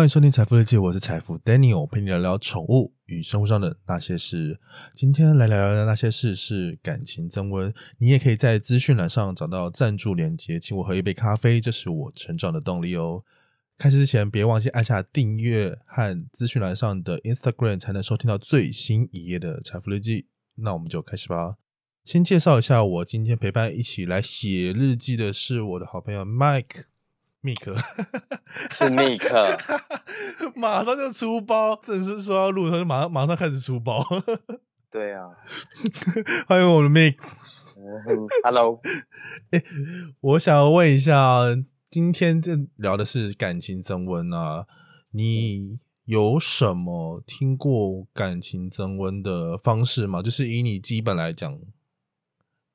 欢迎收听财富日记，我是财富 Daniel，陪你聊聊宠物与生活上的那些事。今天来聊聊的那些事是感情增温。你也可以在资讯栏上找到赞助链接，请我喝一杯咖啡，这是我成长的动力哦。开始之前，别忘记按下订阅和资讯栏上的 Instagram，才能收听到最新一页的财富日记。那我们就开始吧。先介绍一下，我今天陪伴一起来写日记的是我的好朋友 Mike。密克 是密克，马上就出包，正式说要录，他就马上马上开始出包。对啊，欢迎我的 Mike。Hello，哎，我想问一下，今天这聊的是感情增温啊，你有什么听过感情增温的方式吗？就是以你基本来讲，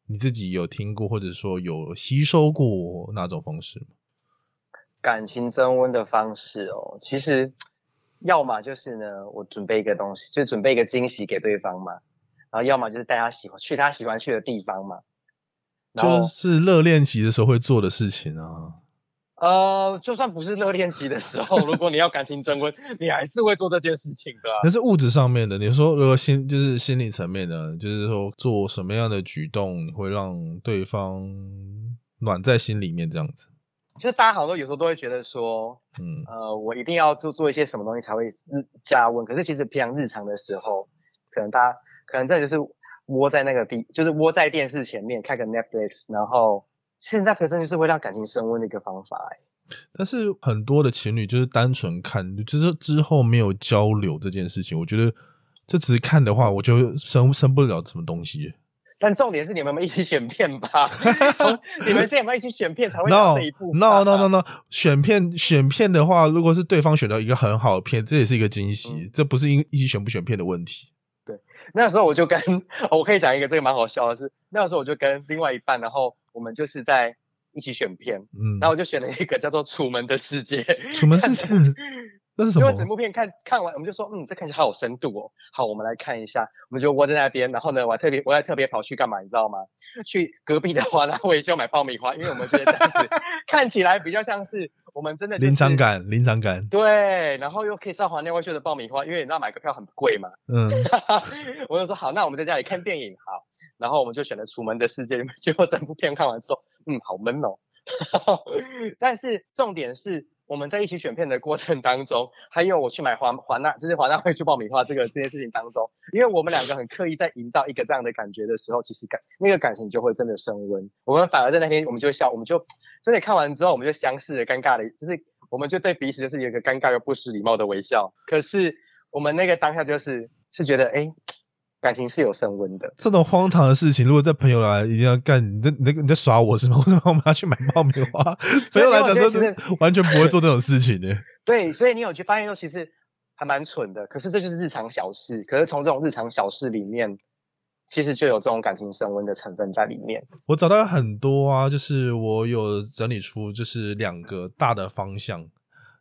你自己有听过或者说有吸收过那种方式吗？感情升温的方式哦，其实要么就是呢，我准备一个东西，就准备一个惊喜给对方嘛，然后要么就是带他喜欢去他喜欢去的地方嘛，就是热恋期的时候会做的事情啊。呃，就算不是热恋期的时候，如果你要感情升温，你还是会做这件事情的。那是物质上面的，你说如果心就是心理层面的，就是说做什么样的举动会让对方暖在心里面这样子。就是大家好多有时候都会觉得说，嗯，呃，我一定要做做一些什么东西才会日加温。可是其实平常日常的时候，可能大家可能真的就是窝在那个地，就是窝在电视前面看个 Netflix，然后现在可真就是会让感情升温的一个方法哎。但是很多的情侣就是单纯看，就是之后没有交流这件事情，我觉得这只是看的话，我就生生不了什么东西。但重点是你们一起选片吧？你们现在有一起选片才会到这一步。No No No No，选片选片的话，如果是对方选到一个很好的片，这也是一个惊喜，这不是因一起选不选片的问题。对，那时候我就跟我可以讲一个这个蛮好笑的是，那时候我就跟另外一半，然后我们就是在一起选片，嗯，然后我就选了一个叫做《楚门的世界》。楚门世界。那是什么？因为整部片看看完，我们就说，嗯，这看起来好有深度哦。好，我们来看一下。我们就窝在那边，然后呢，我还特别，我还特别跑去干嘛？你知道吗？去隔壁的华纳维修买爆米花，因为我们觉得这样子 看起来比较像是我们真的临场感，临场感。对，然后又可以上华纳维修的爆米花，因为你知道买个票很贵嘛。嗯。我就说好，那我们在家里看电影好。然后我们就选了《楚门的世界》，结果整部片看完之后，嗯，好闷哦。但是重点是。我们在一起选片的过程当中，还有我去买华华纳，就是华纳会去爆米花这个这件事情当中，因为我们两个很刻意在营造一个这样的感觉的时候，其实感那个感情就会真的升温。我们反而在那天，我们就笑，我们就真的看完之后，我们就相视的尴尬的，就是我们就对彼此就是有一个尴尬又不失礼貌的微笑。可是我们那个当下就是是觉得，哎。感情是有升温的。这种荒唐的事情，如果在朋友来，一定要干。你在、你在、你在耍我是吗？为什么我们要去买爆米花？朋友来讲，就是完全不会做这种事情的。对，所以你有去发现说，其实还蛮蠢的。可是这就是日常小事。可是从这种日常小事里面，其实就有这种感情升温的成分在里面。我找到很多啊，就是我有整理出，就是两个大的方向。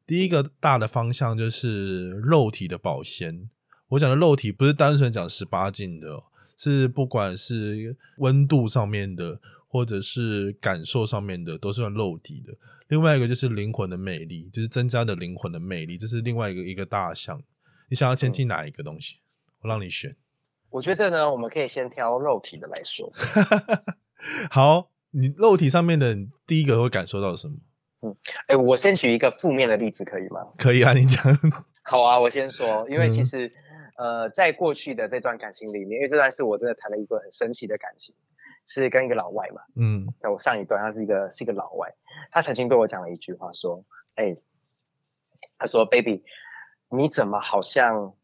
第一个大的方向就是肉体的保鲜。我讲的肉体不是单纯讲十八禁的，是不管是温度上面的，或者是感受上面的，都是算肉体的。另外一个就是灵魂的魅力，就是增加的灵魂的魅力，这是另外一个一个大项。你想要先听哪一个东西？我让你选。我觉得呢，我们可以先挑肉体的来说。好，你肉体上面的第一个会感受到什么？嗯，哎，我先举一个负面的例子可以吗？可以啊，你讲。好啊，我先说，因为其实。呃，在过去的这段感情里面，因为这段是我真的谈了一个很神奇的感情，是跟一个老外嘛。嗯，在我上一段，他是一个是一个老外，他曾经对我讲了一句话，说：“哎，他说，baby，你怎么好像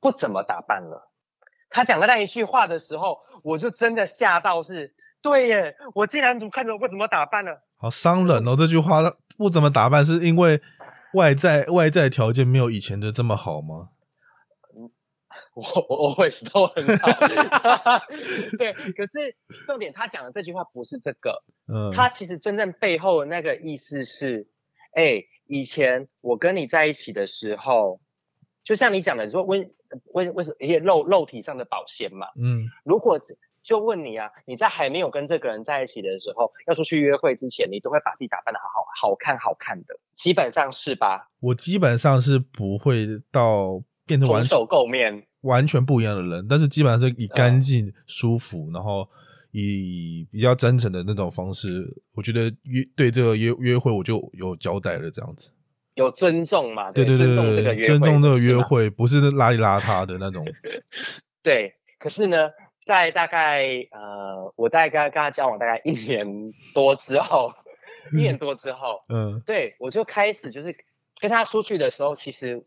不怎么打扮了？”他讲的那一句话的时候，我就真的吓到，是对耶，我竟然怎么看着我不怎么打扮了？好伤人哦！这句话不怎么打扮，是因为外在外在条件没有以前的这么好吗？我我我也是都很好 对。可是重点，他讲的这句话不是这个，嗯，他其实真正背后的那个意思是，哎，以前我跟你在一起的时候，就像你讲的，说温温温什一些肉肉体上的保鲜嘛，嗯，如果就问你啊，你在还没有跟这个人在一起的时候，要出去约会之前，你都会把自己打扮的好好好看好看的，基本上是吧？我基本上是不会到变成完手垢面、完全不一样的人，但是基本上是以干净、舒服，然后以比较真诚的那种方式，我觉得约对这个约约会我就有交代了，这样子。有尊重嘛？对对对，尊重这个约会，尊重这个约会，不是邋里邋遢的那种。对，可是呢，在大概呃，我大概跟他交往大概一年多之后，一年多之后，嗯，对我就开始就是跟他出去的时候，其实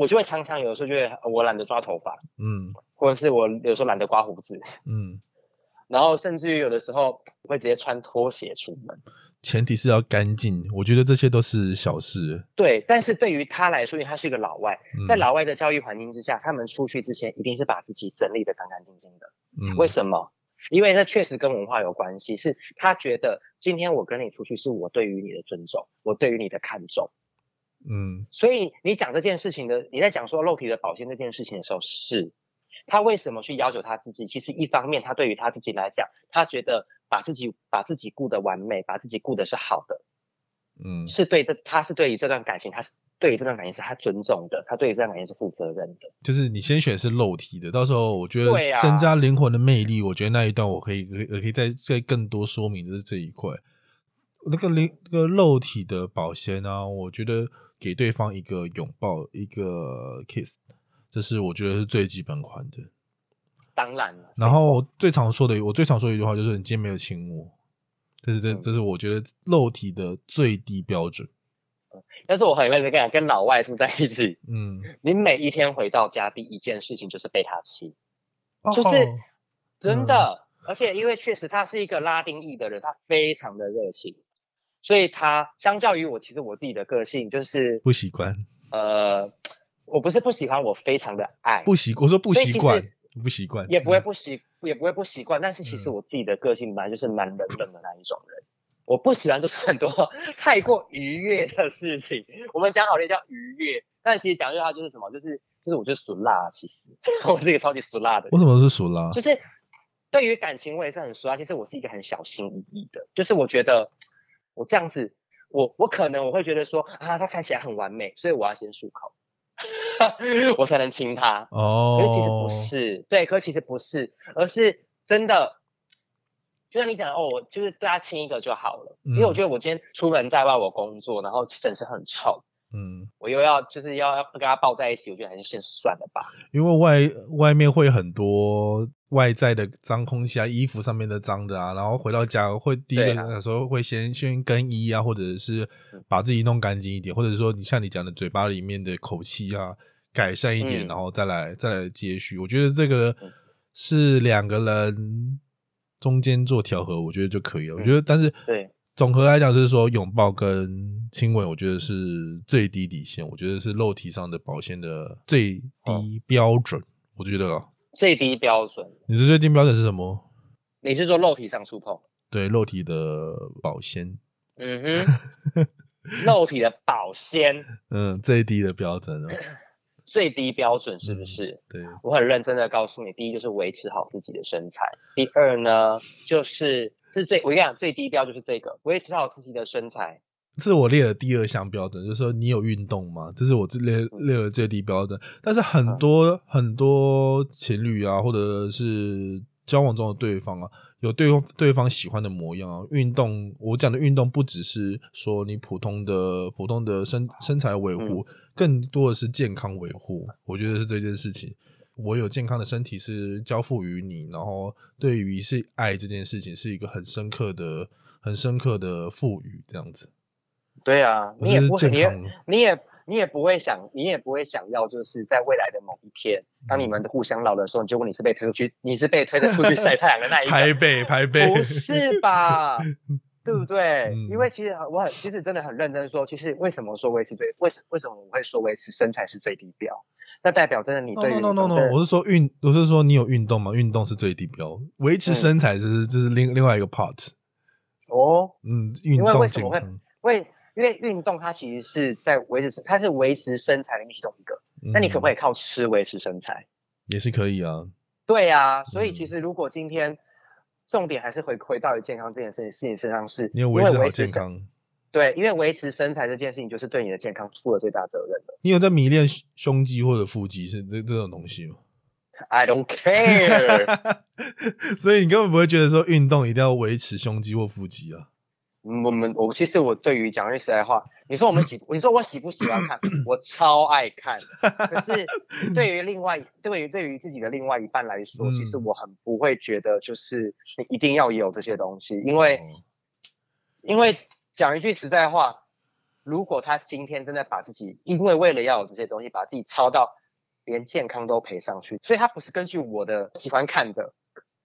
我就会常常有的时候觉得我懒得抓头发，嗯，或者是我有时候懒得刮胡子，嗯，然后甚至于有的时候会直接穿拖鞋出门。前提是要干净，我觉得这些都是小事。对，但是对于他来说，因为他是一个老外，在老外的教育环境之下，他们出去之前一定是把自己整理的干干净净的。嗯，为什么？因为这确实跟文化有关系，是他觉得今天我跟你出去，是我对于你的尊重，我对于你的看重。嗯，所以你讲这件事情的，你在讲说肉体的保鲜这件事情的时候，是他为什么去要求他自己？其实一方面，他对于他自己来讲，他觉得。把自己把自己顾得完美，把自己顾得是好的，嗯，是对这他是对于这段感情，他是对于这段感情是他尊重的，他对于这段感情是负责任的。就是你先选是肉体的，到时候我觉得增加灵魂的魅力，我觉得那一段我可以可以可以再再更多说明的是这一块。那个灵那个肉体的保鲜啊，我觉得给对方一个拥抱，一个 kiss，这是我觉得是最基本款的。当然了，然后最常说的，我最常说的一句话就是：“你今天没有亲我。”这是这这是我觉得肉体的最低标准。但是我很认真跟跟老外住在一起，嗯，你每一天回到家第一件事情就是被他亲，就是真的。而且因为确实他是一个拉丁裔的人，他非常的热情，所以他相较于我，其实我自己的个性就是不习惯。呃，我不是不喜欢，我非常的爱不习，我说不习惯。不习惯，也不会不习，也不会不习惯。但是其实我自己的个性本来就是蛮冷冷的那一种人，我不喜欢做很多 太过愉悦的事情。我们讲好的叫愉悦，但其实讲句话就是什么，就是就是我就是属辣。其实 我是一个超级属辣的。为什么是属辣？就是对于感情我也是很属辣。其实我是一个很小心翼翼的，就是我觉得我这样子，我我可能我会觉得说啊，他看起来很完美，所以我要先漱口。我才能亲他哦，可是其实不是，对，可是其实不是，而是真的，就像你讲的哦，我就是对他亲一个就好了，因为我觉得我今天出门在外，我工作，然后整身很臭，嗯，我又要就是要要跟他抱在一起，我觉得还是先算了吧，因为外外面会很多。外在的脏空气啊，衣服上面的脏的啊，然后回到家会第一个有时候会先先更衣啊，或者是把自己弄干净一点，或者说你像你讲的嘴巴里面的口气啊改善一点，然后再来再来接续。我觉得这个是两个人中间做调和，我觉得就可以了。我觉得，但是对总和来讲，就是说拥抱跟亲吻，我觉得是最低底线，我觉得是肉体上的保鲜的最低标准。我觉得。最低标准，你的最低标准是什么？你是说肉体上触碰？对，肉体的保鲜。嗯哼，肉体的保鲜。嗯，最低的标准哦。最低标准是不是？对，我很认真的告诉你，第一就是维持好自己的身材，第二呢就是是最我跟你讲最低标就是这个，维持好自己的身材。这是我列的第二项标准，就是说你有运动吗？这是我列列的最低标准。但是很多很多情侣啊，或者是交往中的对方啊，有对方对方喜欢的模样啊。运动，我讲的运动不只是说你普通的普通的身身材维护，更多的是健康维护。我觉得是这件事情，我有健康的身体是交付于你，然后对于是爱这件事情是一个很深刻的、很深刻的赋予，这样子。对啊，你也不，你也，你也，你也不会想，你也不会想要，就是在未来的某一天，当你们互相老的时候，结果你是被推出去，你是被推着出去 晒太阳的那一个，拍背，拍背，不是吧？对不对？因为其实我很，其实真的很认真说，其实为什么说维持最，为什为什么我会说维持身材是最低标？那代表真的你对，no no no no，我是说运，我是说你有运动吗？运动是最低标，维持身材是这是另另外一个 part。哦，嗯，运动健康，为。因为运动它其实是在维持，它是维持身材的其中一个。那你可不可以靠吃维持身材？也是可以啊。对啊，所以其实如果今天重点还是回回到于健康这件事情事情身上，是你有维持好健康。对，因为维持身材这件事情，就是对你的健康负了最大责任的。你有在迷恋胸肌或者腹肌是这这种东西吗？I don't care。所以你根本不会觉得说运动一定要维持胸肌或腹肌啊。我们我其实我对于讲句实在话，你说我们喜，你说我喜不喜欢看？我超爱看。可是 对于另外，对于对于自己的另外一半来说，其实我很不会觉得就是你一定要有这些东西，因为因为讲一句实在话，如果他今天真的把自己因为为了要有这些东西，把自己操到连健康都赔上去，所以他不是根据我的喜欢看的。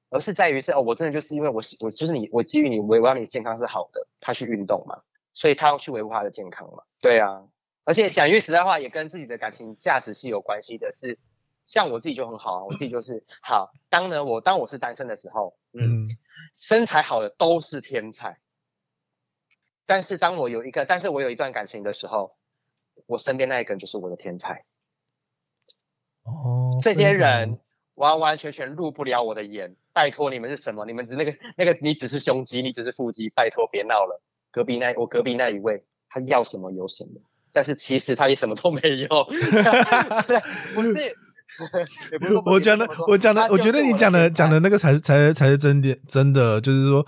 而是在于是哦，我真的就是因为我我就是你，我基于你维护你健康是好的，他去运动嘛，所以他要去维护他的健康嘛。对啊，而且讲句实在话，也跟自己的感情价值是有关系的。是像我自己就很好啊，我自己就是好。当呢我当我是单身的时候，嗯，身材好的都是天才。但是当我有一个，但是我有一段感情的时候，我身边那一个人就是我的天才。哦，这些人完完全全入不了我的眼。拜托你们是什么？你们只那个那个，你只是胸肌，你只是腹肌。拜托别闹了。隔壁那我隔壁那一位，他要什么有什么，但是其实他也什么都没有。不是，我讲的，我讲的，我觉得你讲的讲的那个才是才才是真的，真的就是说。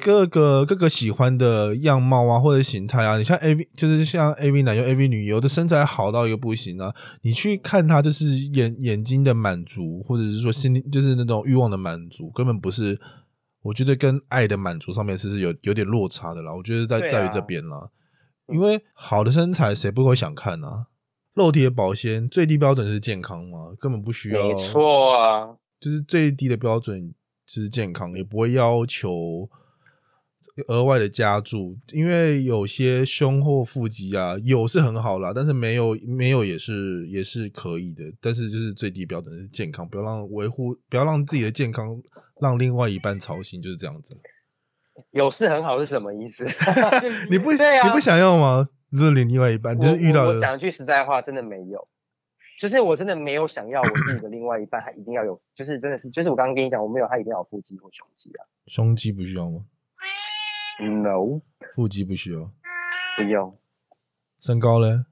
各个各个喜欢的样貌啊，或者形态啊，你像 A V，就是像 A V 男优、A V 女优的身材好到一个不行啊，你去看他就是眼眼睛的满足，或者是说心里就是那种欲望的满足，根本不是，我觉得跟爱的满足上面是是有有点落差的啦。我觉得在在于这边啦，因为好的身材谁不会想看啊？肉体的保鲜最低标准是健康嘛，根本不需要，没错啊，就是最低的标准是健康，也不会要求。额外的加注，因为有些胸或腹肌啊，有是很好啦，但是没有没有也是也是可以的。但是就是最低标准是健康，不要让维护，不要让自己的健康让另外一半操心，就是这样子。有是很好是什么意思？你不你不想要吗？就是你另外一半就是遇到我。讲句实在话，真的没有，就是我真的没有想要我自己的另外一半，他一定要有，就是真的是，就是我刚刚跟你讲，我没有他一定要有腹肌或胸肌啊。胸肌不需要吗？No，腹肌不需要，不用。身高呢？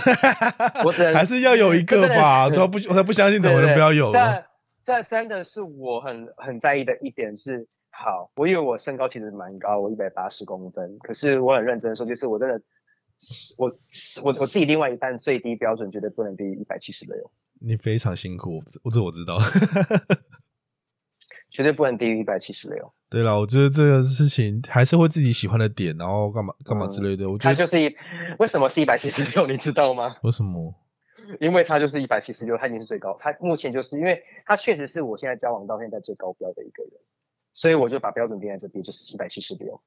我还是要有一个吧。他不，他不相信，怎么能不要有了？这真的是我很很在意的一点是，好，我以为我身高其实蛮高，我一百八十公分。可是我很认真说，就是我真的，我我我自己另外一半最低标准绝对不能低于一百七十六。你非常辛苦，我这我知道。绝对不能低于一百七十六。对了，我觉得这个事情还是会自己喜欢的点，然后干嘛干嘛之类的。我觉得他就是一，为什么是一百七十六？你知道吗？为什么？因为他就是一百七十六，他已经是最高。他目前就是因为他确实是我现在交往到现在最高标的一个人，所以我就把标准定在这边，就是一百七十六。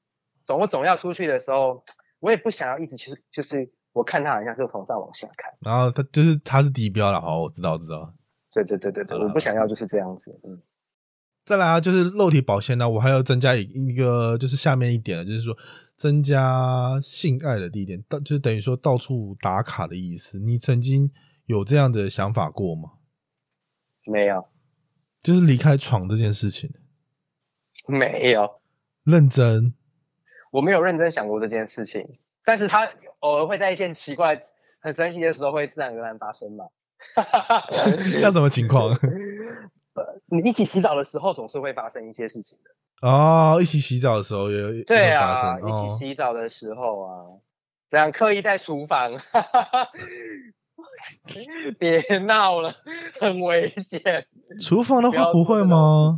总我总要出去的时候，我也不想要一直去，就是我看他好像是从上往下看。然后他就是他是低标了，好，我知道知道。对对对对对，我不想要就是这样子，嗯。再来啊，就是肉体保鲜呢，我还要增加一一个，就是下面一点，就是说增加性爱的地点，到就是等于说到处打卡的意思。你曾经有这样的想法过吗？没有，就是离开床这件事情。没有，认真，我没有认真想过这件事情，但是他偶尔会在一件奇怪、很神奇的时候会自然而然发生嘛。像什么情况？你一起洗澡的时候，总是会发生一些事情的哦。一起洗澡的时候也对啊，一起洗澡的时候啊，这样刻意在厨房，别闹了，很危险。厨房的话不会吗？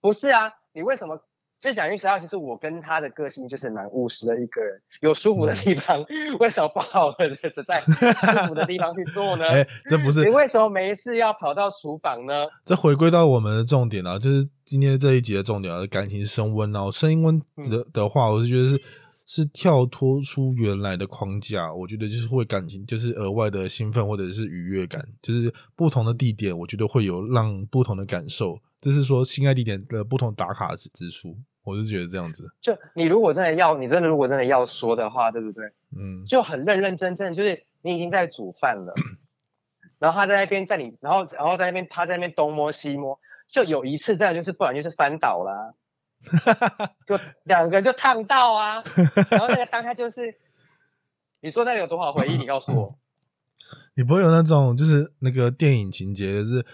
不是啊，你为什么？其实讲句实话，其实我跟他的个性就是蛮务实的一个人。有舒服的地方，为什么不好的在舒服的地方去做呢？哎，这不是你为什么没事要跑到厨房呢？这回归到我们的重点啊，就是今天这一集的重点啊，感情升温啊。升温的的话，我是觉得是是跳脱出原来的框架。我觉得就是会感情，就是额外的兴奋或者是愉悦感，就是不同的地点，我觉得会有让不同的感受。就是说，心爱地点的不同打卡之之处，我是觉得这样子。就你如果真的要，你真的如果真的要说的话，对不对？嗯，就很认认真真，就是你已经在煮饭了，然后他在那边在你，然后然后在那边他在那边东摸西摸，就有一次这样就是不然就是翻倒了，就两个人就烫到啊，然后那个当下就是，你说那个有多少回忆？你告诉我，你不会有那种就是那个电影情节是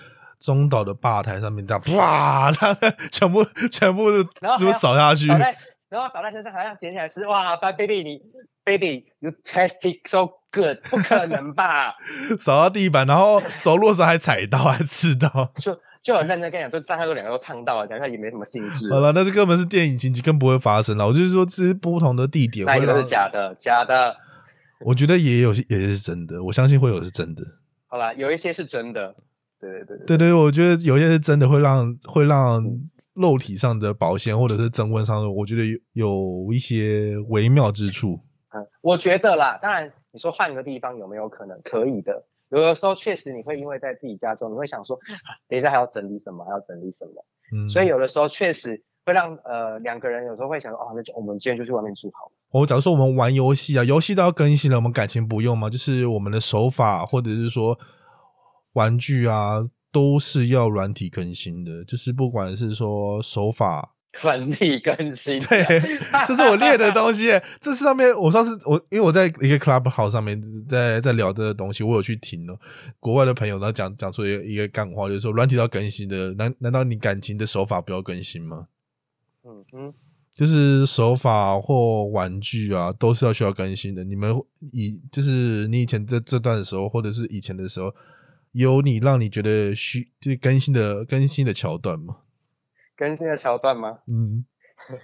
中岛的吧台上面这样哇，他全部全部是是不是扫下去？然后扫在身上，好像捡起来吃，哇，baby 你 baby you taste it so good，不可能吧？扫到地板，然后走路的时候还踩到，还刺到，就就很认真跟你讲，就大家都两个都烫到了，讲一下也没什么兴致。好了，那这根本是电影情节，更不会发生了。我就是说，这是不同的地点，那个是假的，假的。我觉得也有些也是真的，我相信会有是真的。好了，有一些是真的，对对对对对，我觉得有些是真的，会让会让。肉体上的保鲜，或者是增温上的，我觉得有有一些微妙之处。嗯，我觉得啦，当然你说换个地方有没有可能？可以的。有的时候确实你会因为在自己家中，你会想说，等一下还要整理什么，还要整理什么。嗯，所以有的时候确实会让呃两个人有时候会想，哦，那就我们今天就去外面住好了。我假如说我们玩游戏啊，游戏都要更新了，我们感情不用吗？就是我们的手法，或者是说玩具啊。都是要软体更新的，就是不管是说手法，软体更新，对，这是我列的东西。这是上面我上次我因为我在一个 club house 上面在在聊这个东西，我有去听哦。国外的朋友然后讲讲出一个一个干话，就是说软体要更新的，难难道你感情的手法不要更新吗？嗯哼，就是手法或玩具啊，都是要需要更新的。你们以就是你以前这这段的时候，或者是以前的时候。有你让你觉得需就是更新的更新的桥段吗？更新的桥段吗？嗯，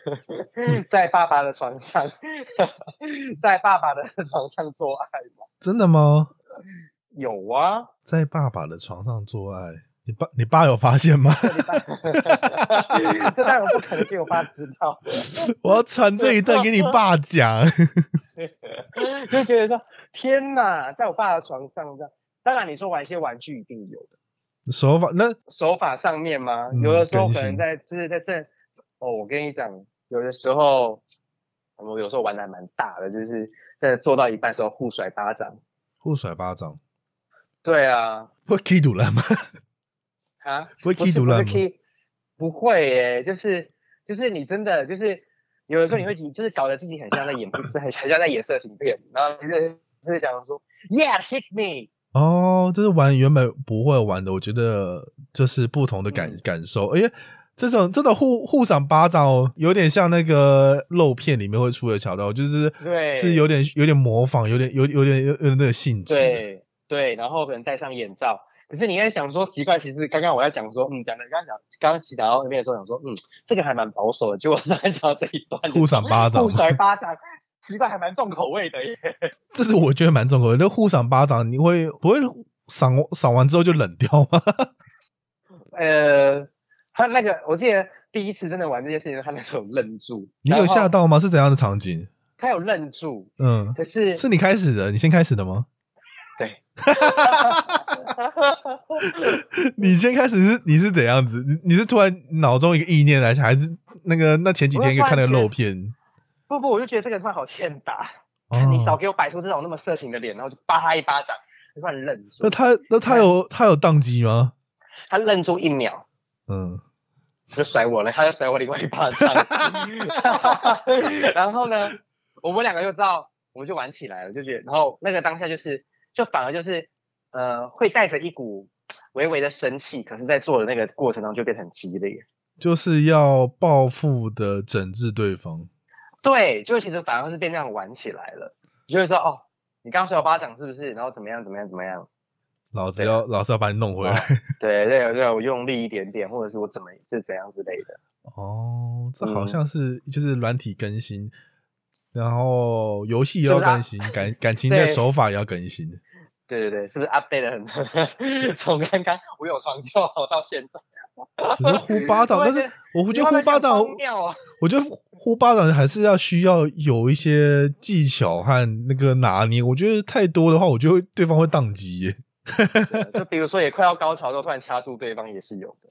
在爸爸的床上，在爸爸的床上做爱吗？真的吗？有啊，在爸爸的床上做爱，你爸你爸有发现吗？这当然不可能给我爸知道，我要传这一段给你爸讲，就觉得说天哪，在我爸的床上这样。当然，你说玩一些玩具一定有的手法，那手法上面吗？有的时候可能在就是在这哦，我跟你讲，有的时候我有时候玩的还蛮大的，就是在做到一半时候互甩巴掌，互甩巴掌，对啊，会 key 堵了吗？啊，会 key 堵了吗？不会耶，就是就是你真的就是有的时候你会 就是搞得自己很像在演，很很像在演色情片，然后就是就是讲说，Yeah, hit me。哦，这是玩原本不会玩的，我觉得这是不同的感感受。而且这种这种互互赏巴掌，哦有点像那个肉片里面会出的桥段，就是对，是有点有点模仿，有点有有点有有那个性质。对对，然后可能戴上眼罩。可是你在想说奇怪，其实刚刚我在讲说，嗯，讲的刚刚讲刚刚讲到那边的时候，想说，嗯，这个还蛮保守的。结果突然讲到这一段，互赏巴掌，互甩巴掌。奇怪，还蛮重口味的耶。这是我觉得蛮重口味。那互赏巴掌，你会不会赏赏完之后就冷掉吗？呃，他那个，我记得第一次真的玩这件事情，他那时候愣住。你有吓到吗？是怎样的场景？他有愣住。嗯，可是是你开始的，你先开始的吗？对。你先开始是你是怎样子？你你是突然脑中一个意念来，还是那个那前几天看那个肉片？不不，我就觉得这个话好欠打，你少给我摆出这种那么色情的脸，然后就扒他一巴掌，突然愣住。那他那他有他有宕机吗？他愣住一秒，嗯，就甩我了，他就甩我另外一巴掌。然后呢，我们两个就知道，我们就玩起来了，就觉得，然后那个当下就是，就反而就是，呃，会带着一股微微的生气，可是，在做的那个过程中就变得很激烈，就是要报复的整治对方。对，就其实反而是变这样玩起来了。就会说哦，你刚刚甩我巴掌是不是？然后怎么样怎么样怎么样？老子要老子要把你弄回来。对对对，我用力一点点，或者是我怎么就怎样之类的。哦，这好像是就是软体更新，然后游戏也要更新，感感 情的手法也要更新。对对对，是不是 update 很？从刚刚我有床就好到现在。你说呼巴掌，但是我觉得呼巴掌，我觉得呼巴掌还是要需要有一些技巧和那个拿捏。我觉得太多的话，我觉得对方会宕机。就比如说，也快要高潮的时候，突然掐住对方，也是有的。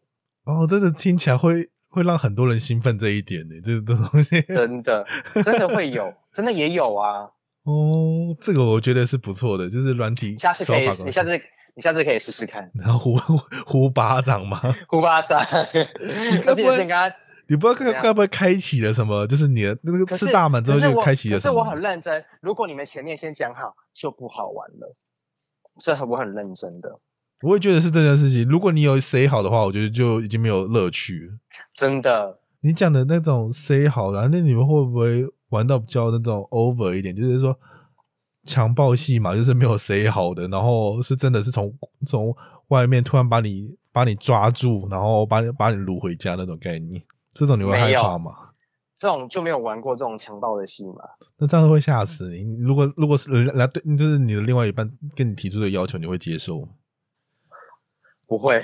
哦，真的听起来会会让很多人兴奋这一点呢，这个东西真的真的会有，真的也有啊。哦，这个我觉得是不错的，就是软体。下次可以，你下次。你下次可以试试看。然后呼呼巴掌吗？呼巴掌。你该不会跟他？你不知道该该不会开启了什么？就是你的那个吃大门之后就开启了什么？可是我很认真。如果你们前面先讲好，就不好玩了。这我很认真的。我也觉得是这件事情。如果你有 say 好的话，我觉得就已经没有乐趣了。真的。你讲的那种 say 好了，那你们会不会玩到比较那种 over 一点？就是说强暴戏嘛，就是没有 say 好的，然后是真的是从从外面突然把你把你抓住，然后把你把你掳回家那种概念。这种你会害怕吗？这种就没有玩过这种强暴的戏嘛？那这样会吓死你。如果如果是来对，就是你的另外一半跟你提出的要求，你会接受吗？不会。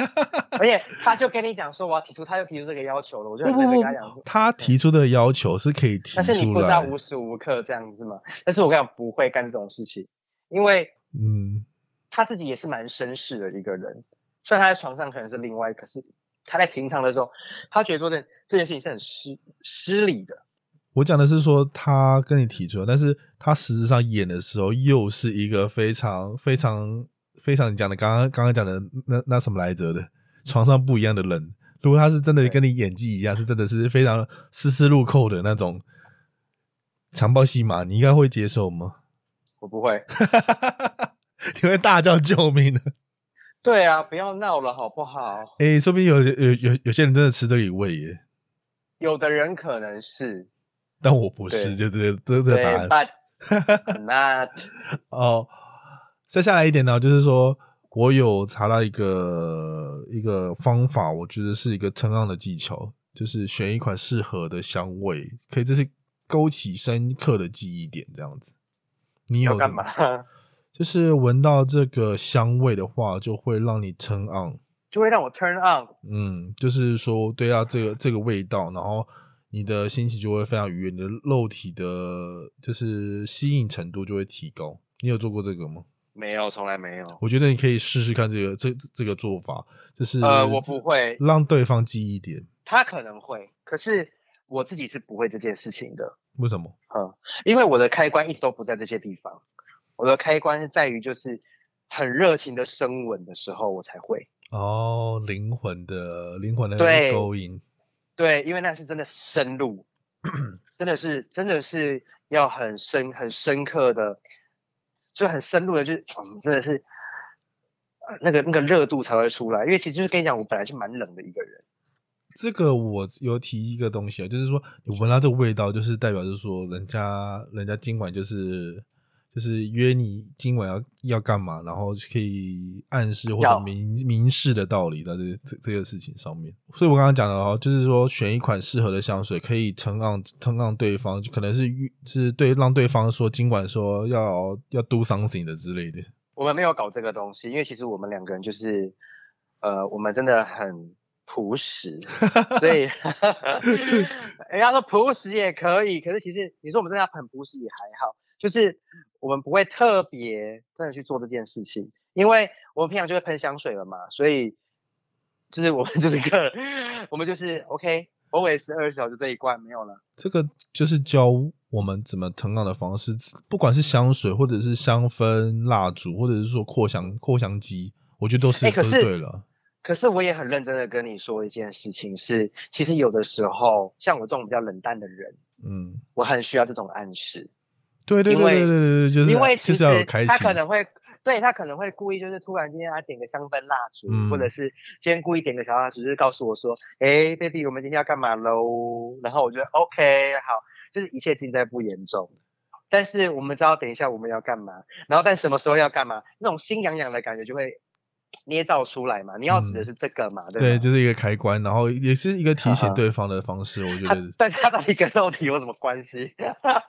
而且他就跟你讲说我要提出，他就提出这个要求了。我就跟他讲，他提出的要求是可以提出但是你不知道无时无刻这样子嘛？但是我跟你讲，不会干这种事情，因为嗯，他自己也是蛮绅士的一个人。虽然他在床上可能是另外，可是。他在平常的时候，他觉得说这这件事情是很失失礼的。我讲的是说他跟你提出，但是他实质上演的时候又是一个非常非常非常你讲的刚刚刚刚讲的那那什么来着的床上不一样的人。如果他是真的跟你演技一样，是真的是非常丝丝入扣的那种强暴戏码，你应该会接受吗？我不会，你会大叫救命的。对啊，不要闹了，好不好？哎，说不定有有有有些人真的吃这一味耶。有的人可能是，但我不是，就这这这个答案。Not 哦。再下来一点呢，就是说我有查到一个一个方法，我觉得是一个 turn on 的技巧，就是选一款适合的香味，可以这是勾起深刻的记忆点，这样子。你有干嘛？就是闻到这个香味的话，就会让你 turn on，就会让我 turn on。嗯，就是说，对啊，这个这个味道，然后你的心情就会非常愉悦，你的肉体的，就是吸引程度就会提高。你有做过这个吗？没有，从来没有。我觉得你可以试试看这个这这个做法，就是呃，我不会让对方记一点，他可能会，可是我自己是不会这件事情的。为什么？嗯，因为我的开关一直都不在这些地方。我的开关是在于，就是很热情的升吻的时候，我才会哦，灵魂的灵魂的勾引，对，因为那是真的深入，真的是真的是要很深很深刻的，就很深入的，就是真的是那个那个热度才会出来。因为其实就是跟你讲，我本来是蛮冷的一个人。这个我有提一个东西啊，就是说你闻到这个味道，就是代表就是说人家人家尽管就是。就是约你今晚要要干嘛，然后可以暗示或者明明示的道理在这这这个事情上面。所以我刚刚讲的哦，就是说选一款适合的香水，可以称让称让对方，就可能是是对让对方说今晚说要要 do something 的之类的。我们没有搞这个东西，因为其实我们两个人就是呃，我们真的很朴实，所以 人家说朴实也可以，可是其实你说我们真的很朴实也还好。就是我们不会特别真的去做这件事情，因为我们平常就会喷香水了嘛，所以就是我们 就是个，我们就是 OK，always 二十小时这一罐没有了。这个就是教我们怎么腾浪的方式，不管是香水或者是香氛蜡烛，或者是说扩香扩香机，我觉得都是都是对了。可是我也很认真的跟你说一件事情，是其实有的时候像我这种比较冷淡的人，嗯，我很需要这种暗示。对对对对对对，就是因为其实他可能会对他可能会故意就是突然今天他点个香氛蜡烛，或者是今天故意点个小蜡烛，就是告诉我说，哎，baby，我们今天要干嘛喽？然后我觉得 OK，好，就是一切尽在不言中。但是我们知道等一下我们要干嘛，然后但什么时候要干嘛，那种心痒痒的感觉就会。捏造出来嘛？你要指的是这个嘛？对，就是一个开关，然后也是一个提醒对方的方式。我觉得，但是它到底跟肉体有什么关系？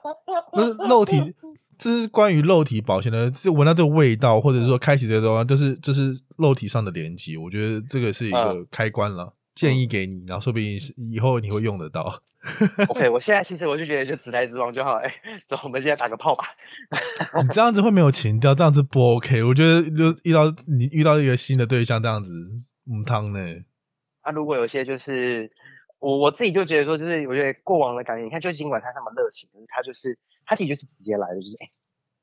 不是肉体，这是关于肉体保鲜的，是闻到这个味道，或者说开启这个东西，就是就是肉体上的连接。我觉得这个是一个开关了，建议给你，然后说不定以后你会用得到。OK，我现在其实我就觉得就直来直往就好。哎，走，我们现在打个炮吧。你这样子会没有情调，这样子不 OK。我觉得就遇到你遇到一个新的对象这样子，嗯汤呢。啊，如果有些就是我我自己就觉得说，就是我觉得过往的感觉，你看，就尽管他那么热情，他就是他其实就是直接来的，就是哎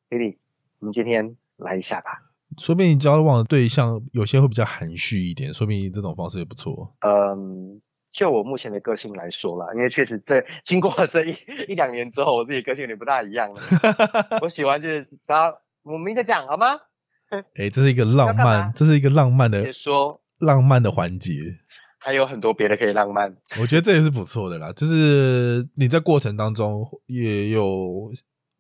，baby，我们今天来一下吧。说不定你交往的对象有些会比较含蓄一点，说不定这种方式也不错。嗯，就我目前的个性来说啦，因为确实这经过这一一两年之后，我自己个性有点不大一样了。我喜欢就是，然后我明着讲好吗？哎，这是一个浪漫，这是一个浪漫的说浪漫的环节。还有很多别的可以浪漫，我觉得这也是不错的啦。就是你在过程当中也有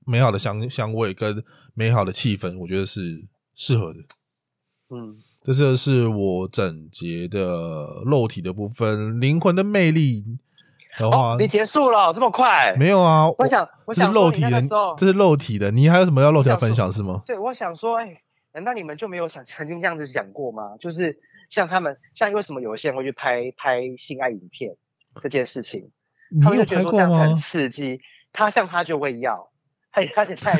美好的香香味跟美好的气氛，我觉得是适合的。嗯，这就是我整洁的肉体的部分，灵魂的魅力的话，你结束了这么快？没有啊，我想，我想肉体的，这是肉体的，你还有什么要肉体要分享是吗？对，我想说，哎，难道你们就没有想曾经这样子想过吗？就是。像他们，像为什么有些人会去拍拍性爱影片这件事情，他们就觉得说这样很刺激。他像他就会要，他他现在，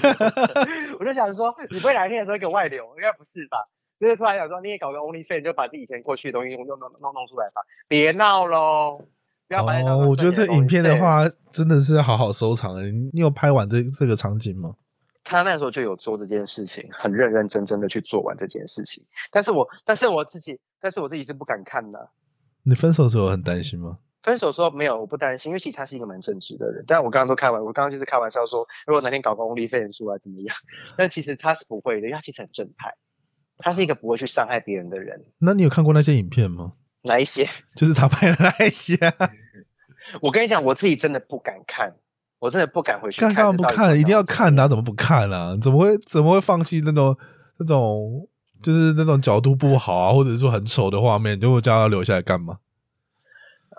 我就想说，你不会哪一天的时候给我外流？应该不是吧？就是突然想说，你也搞个 OnlyFans，就把自己以前过去的东西弄弄弄弄出来吧。别闹喽！不要把哦，我觉得这影片的话，真的是好好收藏。你有拍完这这个场景吗？他那时候就有做这件事情，很认认真真的去做完这件事情。但是我，但是我自己。但是我自己是不敢看的。你分手的时候很担心吗？分手说没有，我不担心，因为其实他是一个蛮正直的人。但我刚刚都开玩，我刚刚就是开玩笑说，如果哪天搞个 only fans 出来怎么样？但其实他是不会的，因为他其实很正派，他是一个不会去伤害别人的人。那你有看过那些影片吗？哪一些？就是他拍的那一些。我跟你讲，我自己真的不敢看，我真的不敢回去看。干嘛不看？一定要看啊！怎么不看啊？怎么会怎么会放弃那种那种？就是那种角度不好啊，或者是说很丑的画面，就会叫他留下来干嘛？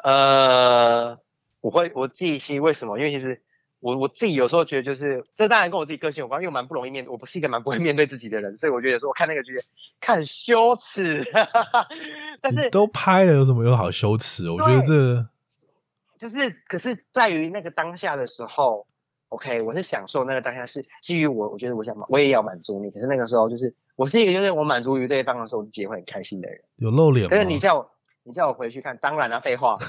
呃，我会我自己其实为什么？因为其实我我自己有时候觉得，就是这当然跟我自己个性有关，因为我蛮不容易面，我不是一个蛮不会面对自己的人，所以我觉得说我看那个觉得看羞耻。但是都拍了，有什么有好羞耻？我觉得这就是，可是在于那个当下的时候。OK，我是享受那个当下，是基于我，我觉得我想我也要满足你。可是那个时候，就是我是一个，就是我满足于对方的时候，我自己也会很开心的人。有露脸吗？但是你像我，你叫我回去看，当然了，废话。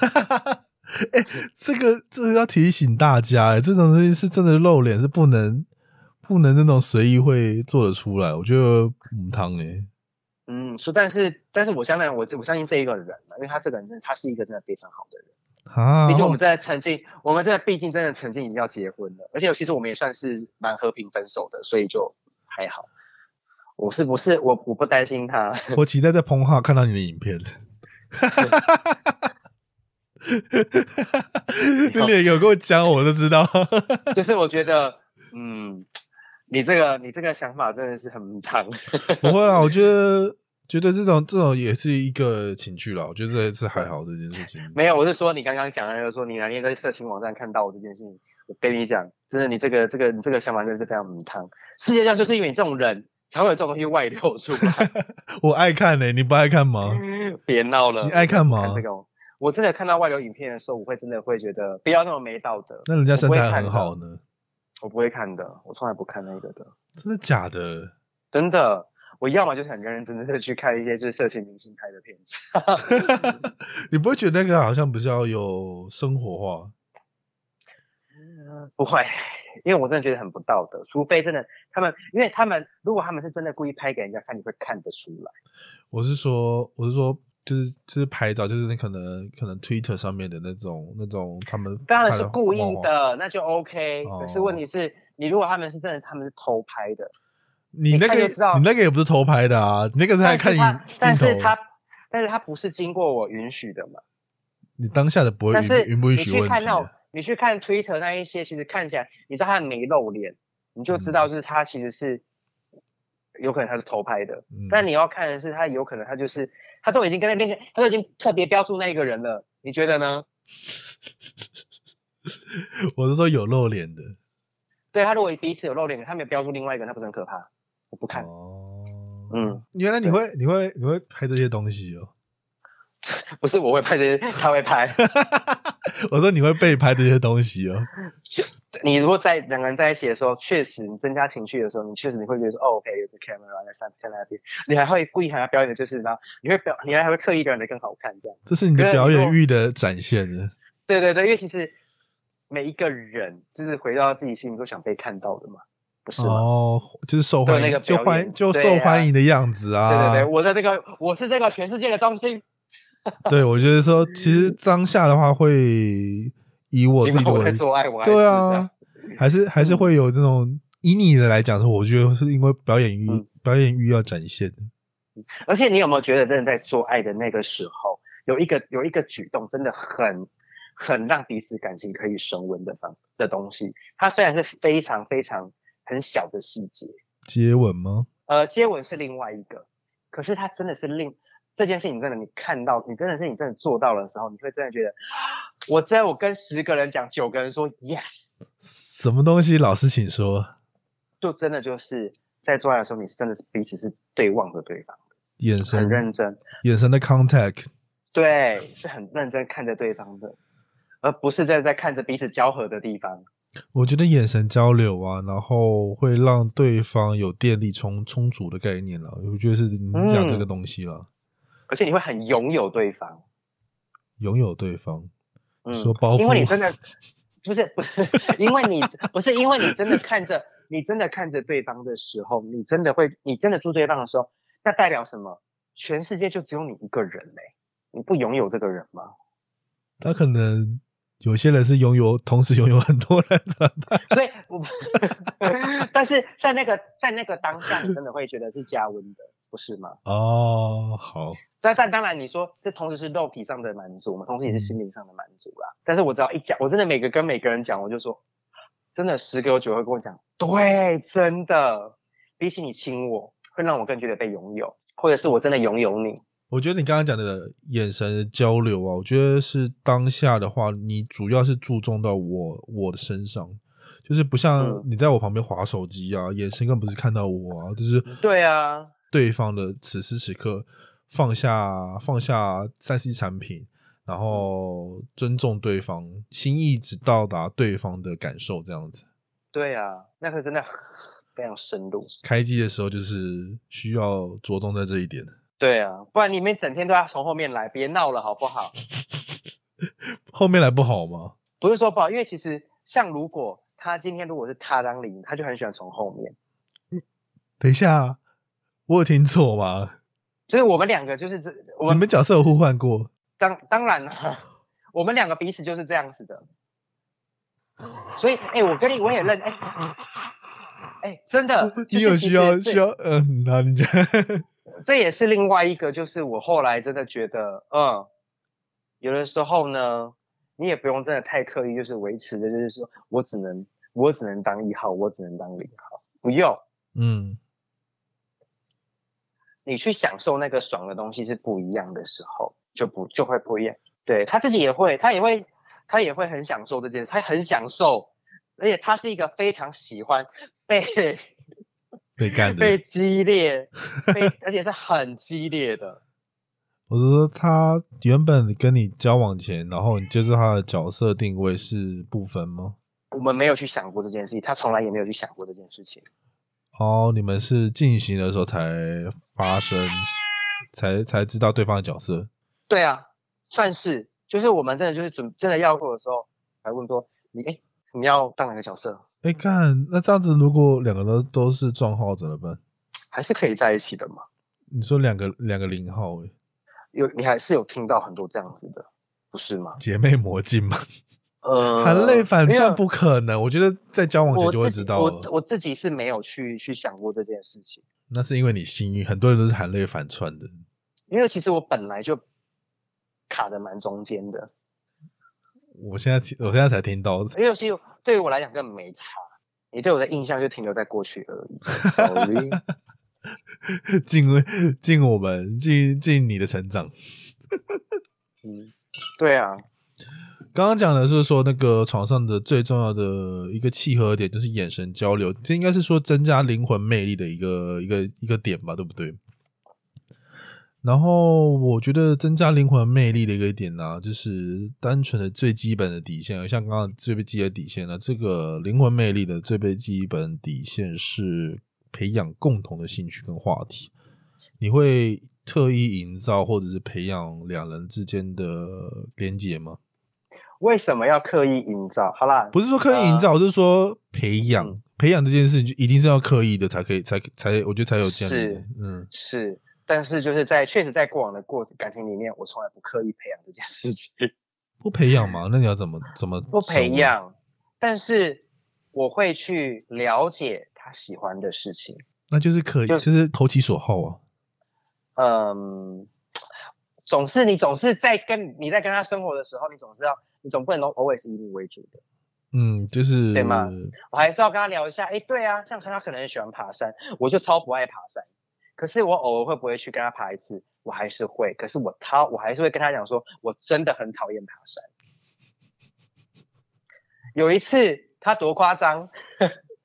哎，这个这个要提醒大家，哎，这种东西是真的露脸，是不能不能那种随意会做得出来。我觉得母汤哎。嗯，说但是但是我相信我我相信这一个人，因为他这个人真的他是一个真的非常好的人。啊！毕竟我们在曾经，我们在毕竟真的曾经已经要结婚了，而且其实我们也算是蛮和平分手的，所以就还好。我是不是我我不担心他？我期待在彭浩看到你的影片。你脸有跟我讲，我都知道。就是我觉得，嗯，你这个你这个想法真的是很长。不会啦，我觉得。觉得这种这种也是一个情趣啦，我觉得这是还好这件事情。没有，我是说你刚刚讲的，就是说你哪天在色情网站看到我这件事情，我跟你讲，真的，你这个这个你这个想法真的是非常迷汤。世界上就是因为你这种人才会有这种东西外流出来。我爱看呢，你不爱看吗？别闹了，你爱看吗？这个我真的看到外流影片的时候，我会真的会觉得不要那么没道德。那人家身材很好呢，我不会看的，我从来不看那个的。真的假的？真的。我要么就是很认认真真的去看一些就是色情明星拍的片子，你不会觉得那个好像比较有生活化？不会，因为我真的觉得很不道德。除非真的他们，因为他们如果他们是真的故意拍给人家看，你会看得出来。我是说，我是说，就是就是拍照，就是你可能可能 Twitter 上面的那种那种他们当然是故意的，那就 OK。可是问题是你如果他们是真的，他们是偷拍的。你那个，你那个也不是偷拍的啊，那个是在看影但是他，但是他不是经过我允许的嘛？你当下的不会允允不允许？你去看那，你去看 Twitter 那一些，其实看起来，你知道他没露脸，你就知道就是他其实是有可能他是偷拍的。但你要看的是他有可能他就是他都已经跟那边，他都已经特别标注那一个人了，你觉得呢？我是说有露脸的。对他如果彼此有露脸，他没有标注另外一个，他不是很可怕？我不看哦，嗯，原来你会你会你会拍这些东西哦？不是我会拍这些，他会拍。我说你会被拍这些东西哦。就你如果在两个人在一起的时候，确实你增加情绪的时候，你确实你会觉得说，哦，OK，有个 camera 在在那边，你还会故意还要表演的就是，然后你会表，你还会刻意表演的更好看，这样。这是你的表演欲的展现的。对对对，因为其实每一个人就是回到自己心里都想被看到的嘛。不是吗？哦，就是受欢迎，就欢就受欢迎的样子啊！对对对，我在这个，我是这个全世界的中心。对，我觉得说，其实当下的话，会以我自己的做爱，我对啊，还是还是会有这种以你的来讲说，我觉得是因为表演欲，表演欲要展现。而且你有没有觉得，真的在做爱的那个时候，有一个有一个举动，真的很很让彼此感情可以升温的方的东西？它虽然是非常非常很小的细节，接吻吗？呃，接吻是另外一个，可是它真的是令这件事情真的，你看到，你真的是你真的做到的时候，你会真的觉得，我在我跟十个人讲，九个人说 yes，什么东西？老师请说。就真的就是在做爱的时候，你是真的是彼此是对望着对方。眼神很认真，眼神的 contact，对，是很认真看着对方的，而不是在在看着彼此交合的地方。我觉得眼神交流啊，然后会让对方有电力充充足的概念了。我觉得是你讲这个东西了，而且你会很拥有对方，拥有对方，说包袱，因为你真的 不是不是，因为你不是因为你真的看着你真的看着对方的时候，你真的会，你真的住对方的时候。那代表什么？全世界就只有你一个人嘞，你不拥有这个人吗？他可能有些人是拥有，同时拥有很多人，怎么办？所以，但是在那个在那个当下，你真的会觉得是加温的，不是吗？哦，好。但但当然，你说这同时是肉体上的满足嘛，同时也是心灵上的满足啦。但是我只要一讲，我真的每个跟每个人讲，我就说，真的十个有九个跟我讲，对，真的，比起你亲我。会让我更觉得被拥有，或者是我真的拥有你。我觉得你刚刚讲的眼神交流啊，我觉得是当下的话，你主要是注重到我我的身上，就是不像你在我旁边划手机啊，眼神更不是看到我啊，就是对啊，对方的此时此刻放下放下三 C 产品，然后尊重对方，心意只到达对方的感受这样子。对啊，那个真的。非常深入，开机的时候就是需要着重在这一点。对啊，不然你们整天都要从后面来，别闹了好不好？后面来不好吗？不是说不好，因为其实像如果他今天如果是他当零，他就很喜欢从后面。等一下，我有听错吗？就是我们两个就是这，我们角色有互换过。当当然了，我们两个彼此就是这样子的。所以，哎，我跟你我也认，哎。哎，真的，你有需要需要，嗯，那你讲，这也是另外一个，就是我后来真的觉得，嗯，有的时候呢，你也不用真的太刻意，就是维持着，就是说我只能我只能当一号，我只能当零号，不用，嗯，你去享受那个爽的东西是不一样的时候，就不就会不一样。对他自己也会，他也会，他也会很享受这件事，他很享受，而且他是一个非常喜欢。被 被干的，被激烈，被而且是很激烈的。我是说，他原本跟你交往前，然后你接受他的角色定位是不分吗？我们没有去想过这件事情，他从来也没有去想过这件事情。哦，你们是进行的时候才发生，才才知道对方的角色。对啊，算是，就是我们真的就是准真的要过的时候，还问说你哎，你要当哪个角色？哎，看那这样子，如果两个都都是撞号怎么办？还是可以在一起的嘛？你说两个两个零号，有你还是有听到很多这样子的，不是吗？姐妹魔镜吗？呃，含泪反串不可能。我觉得在交往前就会知道。我我自己是没有去去想过这件事情。那是因为你幸运，很多人都是含泪反串的。因为其实我本来就卡的蛮中间的。我现在我现在才听到，因为其实对于我来讲根本没差，你对我的印象就停留在过去而已。Sorry，敬敬我们敬敬你的成长。嗯，对啊，刚刚讲的是说那个床上的最重要的一个契合点就是眼神交流，这应该是说增加灵魂魅力的一个一个一个点吧，对不对？然后我觉得增加灵魂魅力的一个点呢，就是单纯的最基本的底线，像刚刚最被基的底线呢，这个灵魂魅力的最被基本底线是培养共同的兴趣跟话题。你会特意营造或者是培养两人之间的连接吗？为什么要刻意营造？好啦，不是说刻意营造，就是说培养。培养这件事就一定是要刻意的才可以，才才我觉得才有建立。嗯，是。但是就是在确实在过往的过感情里面，我从来不刻意培养这件事情。不培养嘛？那你要怎么怎么不培养？但是我会去了解他喜欢的事情。那就是可以，就是投其所好啊。嗯，总是你总是在跟你在跟他生活的时候，你总是要，你总不能 always 以你为主的。嗯，就是对吗？我还是要跟他聊一下。哎，对啊，像他可能喜欢爬山，我就超不爱爬山。可是我偶尔会不会去跟他爬一次？我还是会。可是我他我还是会跟他讲说，我真的很讨厌爬山。有一次他多夸张。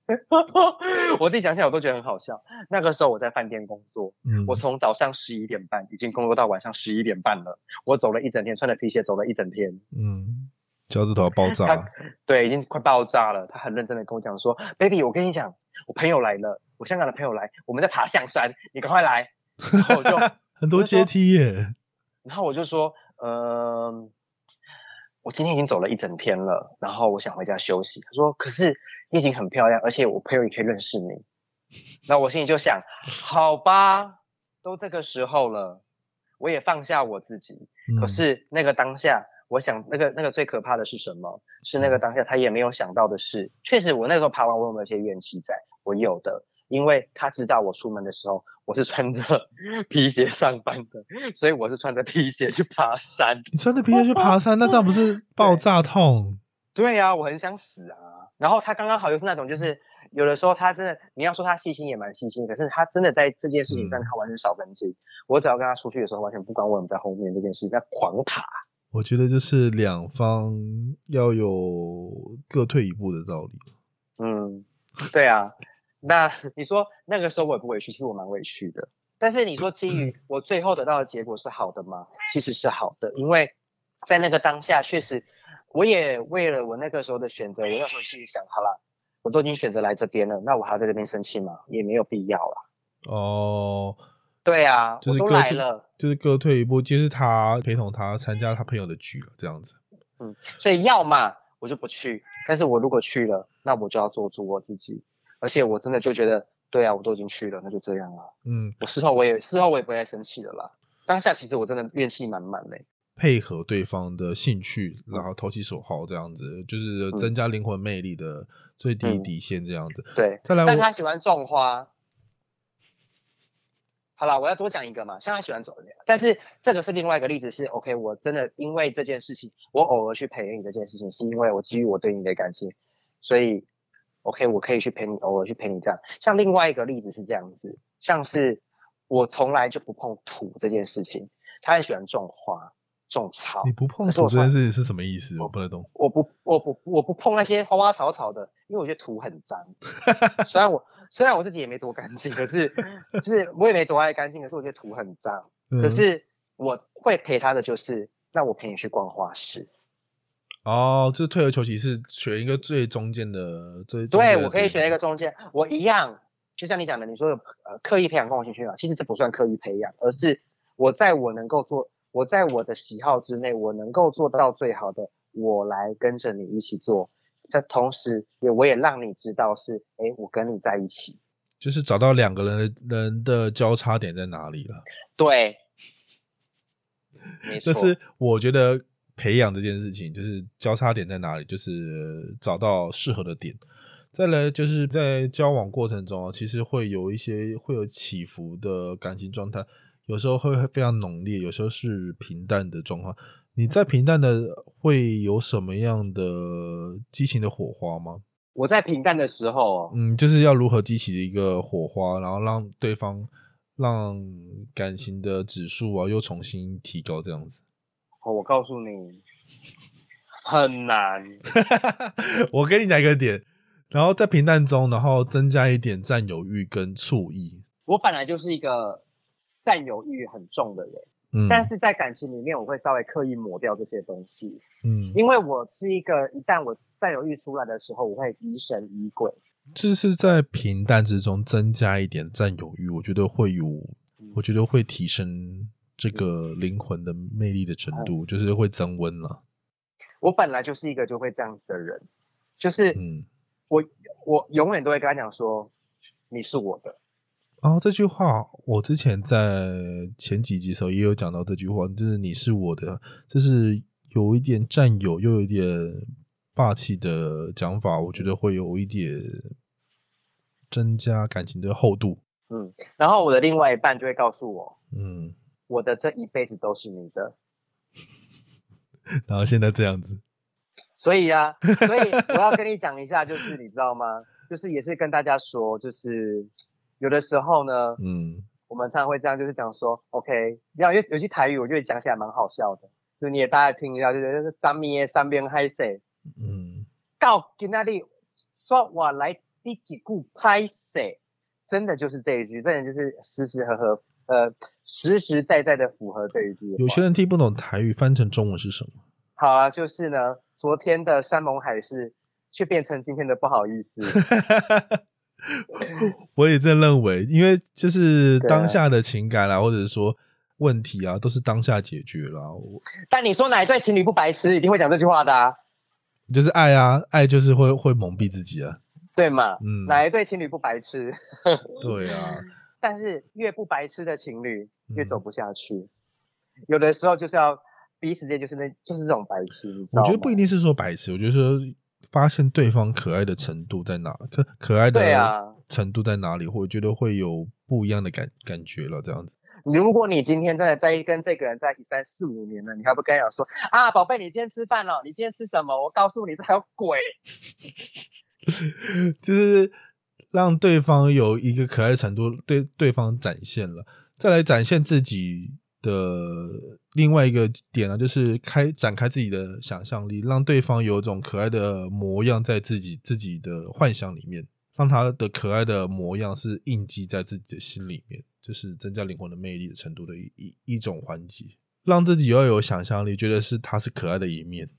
我自己讲起来我都觉得很好笑。那个时候我在饭店工作，我从早上十一点半已经工作到晚上十一点半了。我走了一整天，穿着皮鞋走了一整天，嗯，脚趾头要爆炸。对，已经快爆炸了。他很认真的跟我讲说：“baby，我跟你讲，我朋友来了，我香港的朋友来，我们在爬象山，你赶快来。”然后我就 很多阶梯耶。然后我就说：“嗯，我今天已经走了一整天了，然后我想回家休息。”他说：“可是。”你已经很漂亮，而且我朋友也可以认识你。那我心里就想，好吧，都这个时候了，我也放下我自己。可是那个当下，我想那个那个最可怕的是什么？是那个当下他也没有想到的是，确实我那时候爬完，我有没有一些怨气在？我有的，因为他知道我出门的时候我是穿着 皮鞋上班的，所以我是穿着皮鞋去爬山。你穿着皮鞋去爬山，那这样不是 爆炸痛？对呀，我很想死啊。然后他刚刚好又是那种，就是有的时候他真的，你要说他细心也蛮细心，可是他真的在这件事情上他完全少根筋。我只要跟他出去的时候，完全不管我们在后面这件事情，在狂爬。我觉得就是两方要有各退一步的道理。嗯，对啊。那你说那个时候我也不委屈，其实我蛮委屈的。但是你说基于 我最后得到的结果是好的吗？其实是好的，因为在那个当下确实。我也为了我那个时候的选择，我那时候心里想，好了，我都已经选择来这边了，那我还要在这边生气吗？也没有必要了。哦，对啊，就是都来了，就是各退一步，就是他陪同他参加他朋友的局了，这样子。嗯，所以要嘛我就不去，但是我如果去了，那我就要做主我自己，而且我真的就觉得，对啊，我都已经去了，那就这样了。嗯，我事后我也事后我也不会再生气的啦。当下其实我真的怨气满满嘞。配合对方的兴趣，然后投其所好，这样子就是增加灵魂魅力的最低底线，这样子。对，再来，但他喜欢种花。好了，我要多讲一个嘛，像他喜欢种，但是这个是另外一个例子，是 OK，我真的因为这件事情，我偶尔去陪你这件事情，是因为我基于我对你的感情，所以 OK，我可以去陪你，偶尔去陪你这样。像另外一个例子是这样子，像是我从来就不碰土这件事情，他很喜欢种花。种草，你不碰土这件事是什么意思？我不能懂。我不，我不，我不碰那些花花草草的，因为我觉得土很脏。虽然我虽然我自己也没多干净，可是就是我也没多爱干净，可是我觉得土很脏。可是我会陪他的就是，那我陪你去逛花市。哦，这退而求其次，选一个最中间的最。对，我可以选一个中间。我一样，就像你讲的，你说呃刻意培养共同兴趣啊，其实这不算刻意培养，而是我在我能够做。我在我的喜好之内，我能够做到最好的，我来跟着你一起做。在同时，也我也让你知道是，哎，我跟你在一起，就是找到两个人的人的交叉点在哪里了。对，没错。就是我觉得培养这件事情，就是交叉点在哪里，就是找到适合的点。再来就是在交往过程中啊，其实会有一些会有起伏的感情状态。有时候会非常浓烈，有时候是平淡的状况。你在平淡的会有什么样的激情的火花吗？我在平淡的时候，嗯，就是要如何激起一个火花，然后让对方让感情的指数啊又重新提高，这样子。哦，我告诉你，很难。我跟你讲一个点，然后在平淡中，然后增加一点占有欲跟醋意。我本来就是一个。占有欲很重的人，嗯，但是在感情里面，我会稍微刻意抹掉这些东西，嗯，因为我是一个一旦我占有欲出来的时候，我会疑神疑鬼。这是在平淡之中增加一点占有欲，我觉得会有，我觉得会提升这个灵魂的魅力的程度，就是会增温了。我本来就是一个就会这样子的人，就是，嗯，我我永远都会跟他讲说，你是我的。哦，这句话我之前在前几集时候也有讲到这句话，就是你是我的，这是有一点占有又有一点霸气的讲法，我觉得会有一点增加感情的厚度。嗯，然后我的另外一半就会告诉我，嗯，我的这一辈子都是你的。然后现在这样子，所以呀，所以我要跟你讲一下，就是你知道吗？就是也是跟大家说，就是。有的时候呢，嗯，我们常常会这样，就是讲说，OK，要有有些台语，我觉得讲起来蛮好笑的，就你也大概听一下，就是三面三边嗨色，嗯，到今那里说我来第几句拍摄，真的就是这一句，真的就是实时和和，呃，实实在在的符合这一句。有些人听不懂台语，翻成中文是什么？好啊，就是呢，昨天的山盟海誓，却变成今天的不好意思。我也这样认为，因为就是当下的情感啦，或者说问题啊，都是当下解决了。但你说哪一对情侣不白痴，一定会讲这句话的啊？就是爱啊，爱就是会会蒙蔽自己啊，对嘛？嗯，哪一对情侣不白痴？对啊。但是越不白痴的情侣越走不下去，有的时候就是要彼此间就是那就是这种白痴。我觉得不一定是说白痴，我觉得说。发现对方可爱的程度在哪？可可爱的程度在哪里？我觉得会有不一样的感感觉了。这样子，如果你今天真的在跟这个人在一起三四五年了，你还不跟他说啊，宝贝，你今天吃饭了？你今天吃什么？我告诉你，这还有鬼。就是让对方有一个可爱程度，对对方展现了，再来展现自己。的另外一个点呢，就是开展开自己的想象力，让对方有一种可爱的模样在自己自己的幻想里面，让他的可爱的模样是印记在自己的心里面，就是增加灵魂的魅力的程度的一一一种环节，让自己要有想象力，觉得是他是可爱的一面。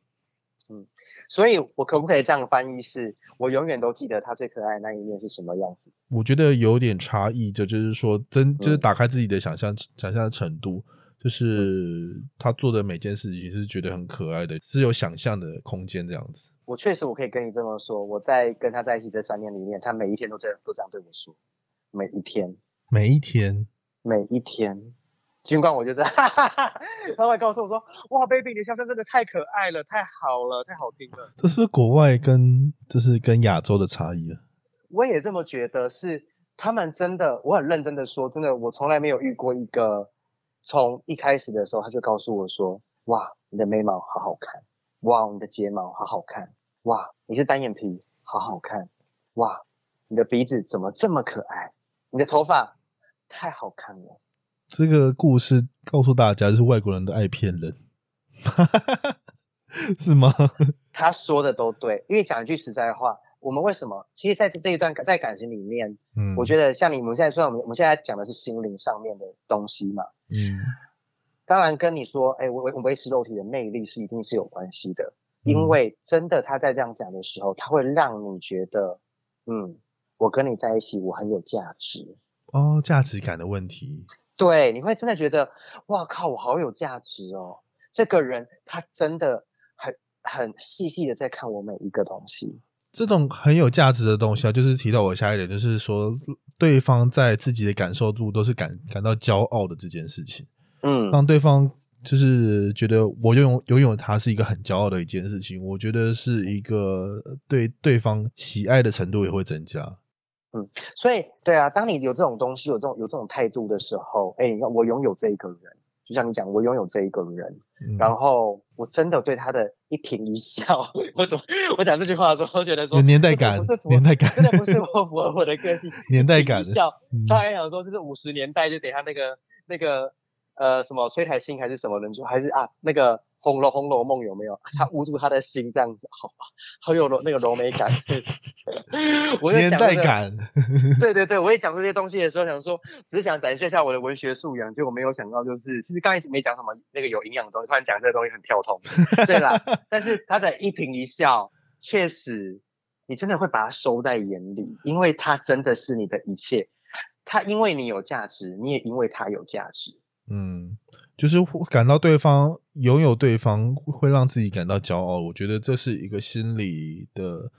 嗯，所以我可不可以这样翻译？是我永远都记得他最可爱的那一面是什么样子？我觉得有点差异，就就是说，真就是打开自己的想象想象的程度。就是他做的每件事情是觉得很可爱的，是有想象的空间这样子。我确实我可以跟你这么说，我在跟他在一起这三年里面，他每一天都这样都这样对我说，每一天，每一天，每一天。尽管我就是，他会告诉我说：“哇，baby，你的笑声真的太可爱了，太好了，太好听了。”这是国外跟这是跟亚洲的差异啊。我也这么觉得，是他们真的，我很认真的说，真的，我从来没有遇过一个。从一开始的时候，他就告诉我说：“哇，你的眉毛好好看，哇，你的睫毛好好看，哇，你是单眼皮，好好看，哇，你的鼻子怎么这么可爱？你的头发太好看了。”这个故事告诉大家，就是外国人都爱骗人，是吗？他说的都对，因为讲一句实在话。我们为什么？其实，在这一段在感情里面，嗯，我觉得像你们现在说，我们我们现在讲的是心灵上面的东西嘛，嗯，当然跟你说，哎，维维持肉体的魅力是一定是有关系的，因为真的他在这样讲的时候，他会让你觉得，嗯，我跟你在一起，我很有价值。哦，价值感的问题，对，你会真的觉得，哇靠，我好有价值哦，这个人他真的很很细细的在看我每一个东西。这种很有价值的东西啊，就是提到我下一点，就是说对方在自己的感受度都是感感到骄傲的这件事情，嗯，让对方就是觉得我拥有拥有他是一个很骄傲的一件事情，我觉得是一个对对方喜爱的程度也会增加，嗯，所以对啊，当你有这种东西，有这种有这种态度的时候，哎，我拥有这一个人。就像你讲，我拥有这一个人，然后我真的对他的一颦一笑，我怎么我讲这句话的时候，觉得说年代感，不是年代感，真的不是我符合我的个性，年代感，笑，他还想说这是五十年代，就等下那个那个呃什么崔台新还是什么人，就还是啊那个。红楼红楼梦有没有？他捂住他的心，这样子，好，好有柔那个柔美感。年代感。对对对，我也讲这些东西的时候，想说只是想展现一下我的文学素养，结果没有想到，就是其实刚一直没讲什么那个有营养的东西，突然讲这个东西很跳痛。对啦，但是他的一颦一笑，确实你真的会把它收在眼里，因为他真的是你的一切。他因为你有价值，你也因为他有价值。嗯。就是感到对方拥有对方会让自己感到骄傲，我觉得这是一个心理的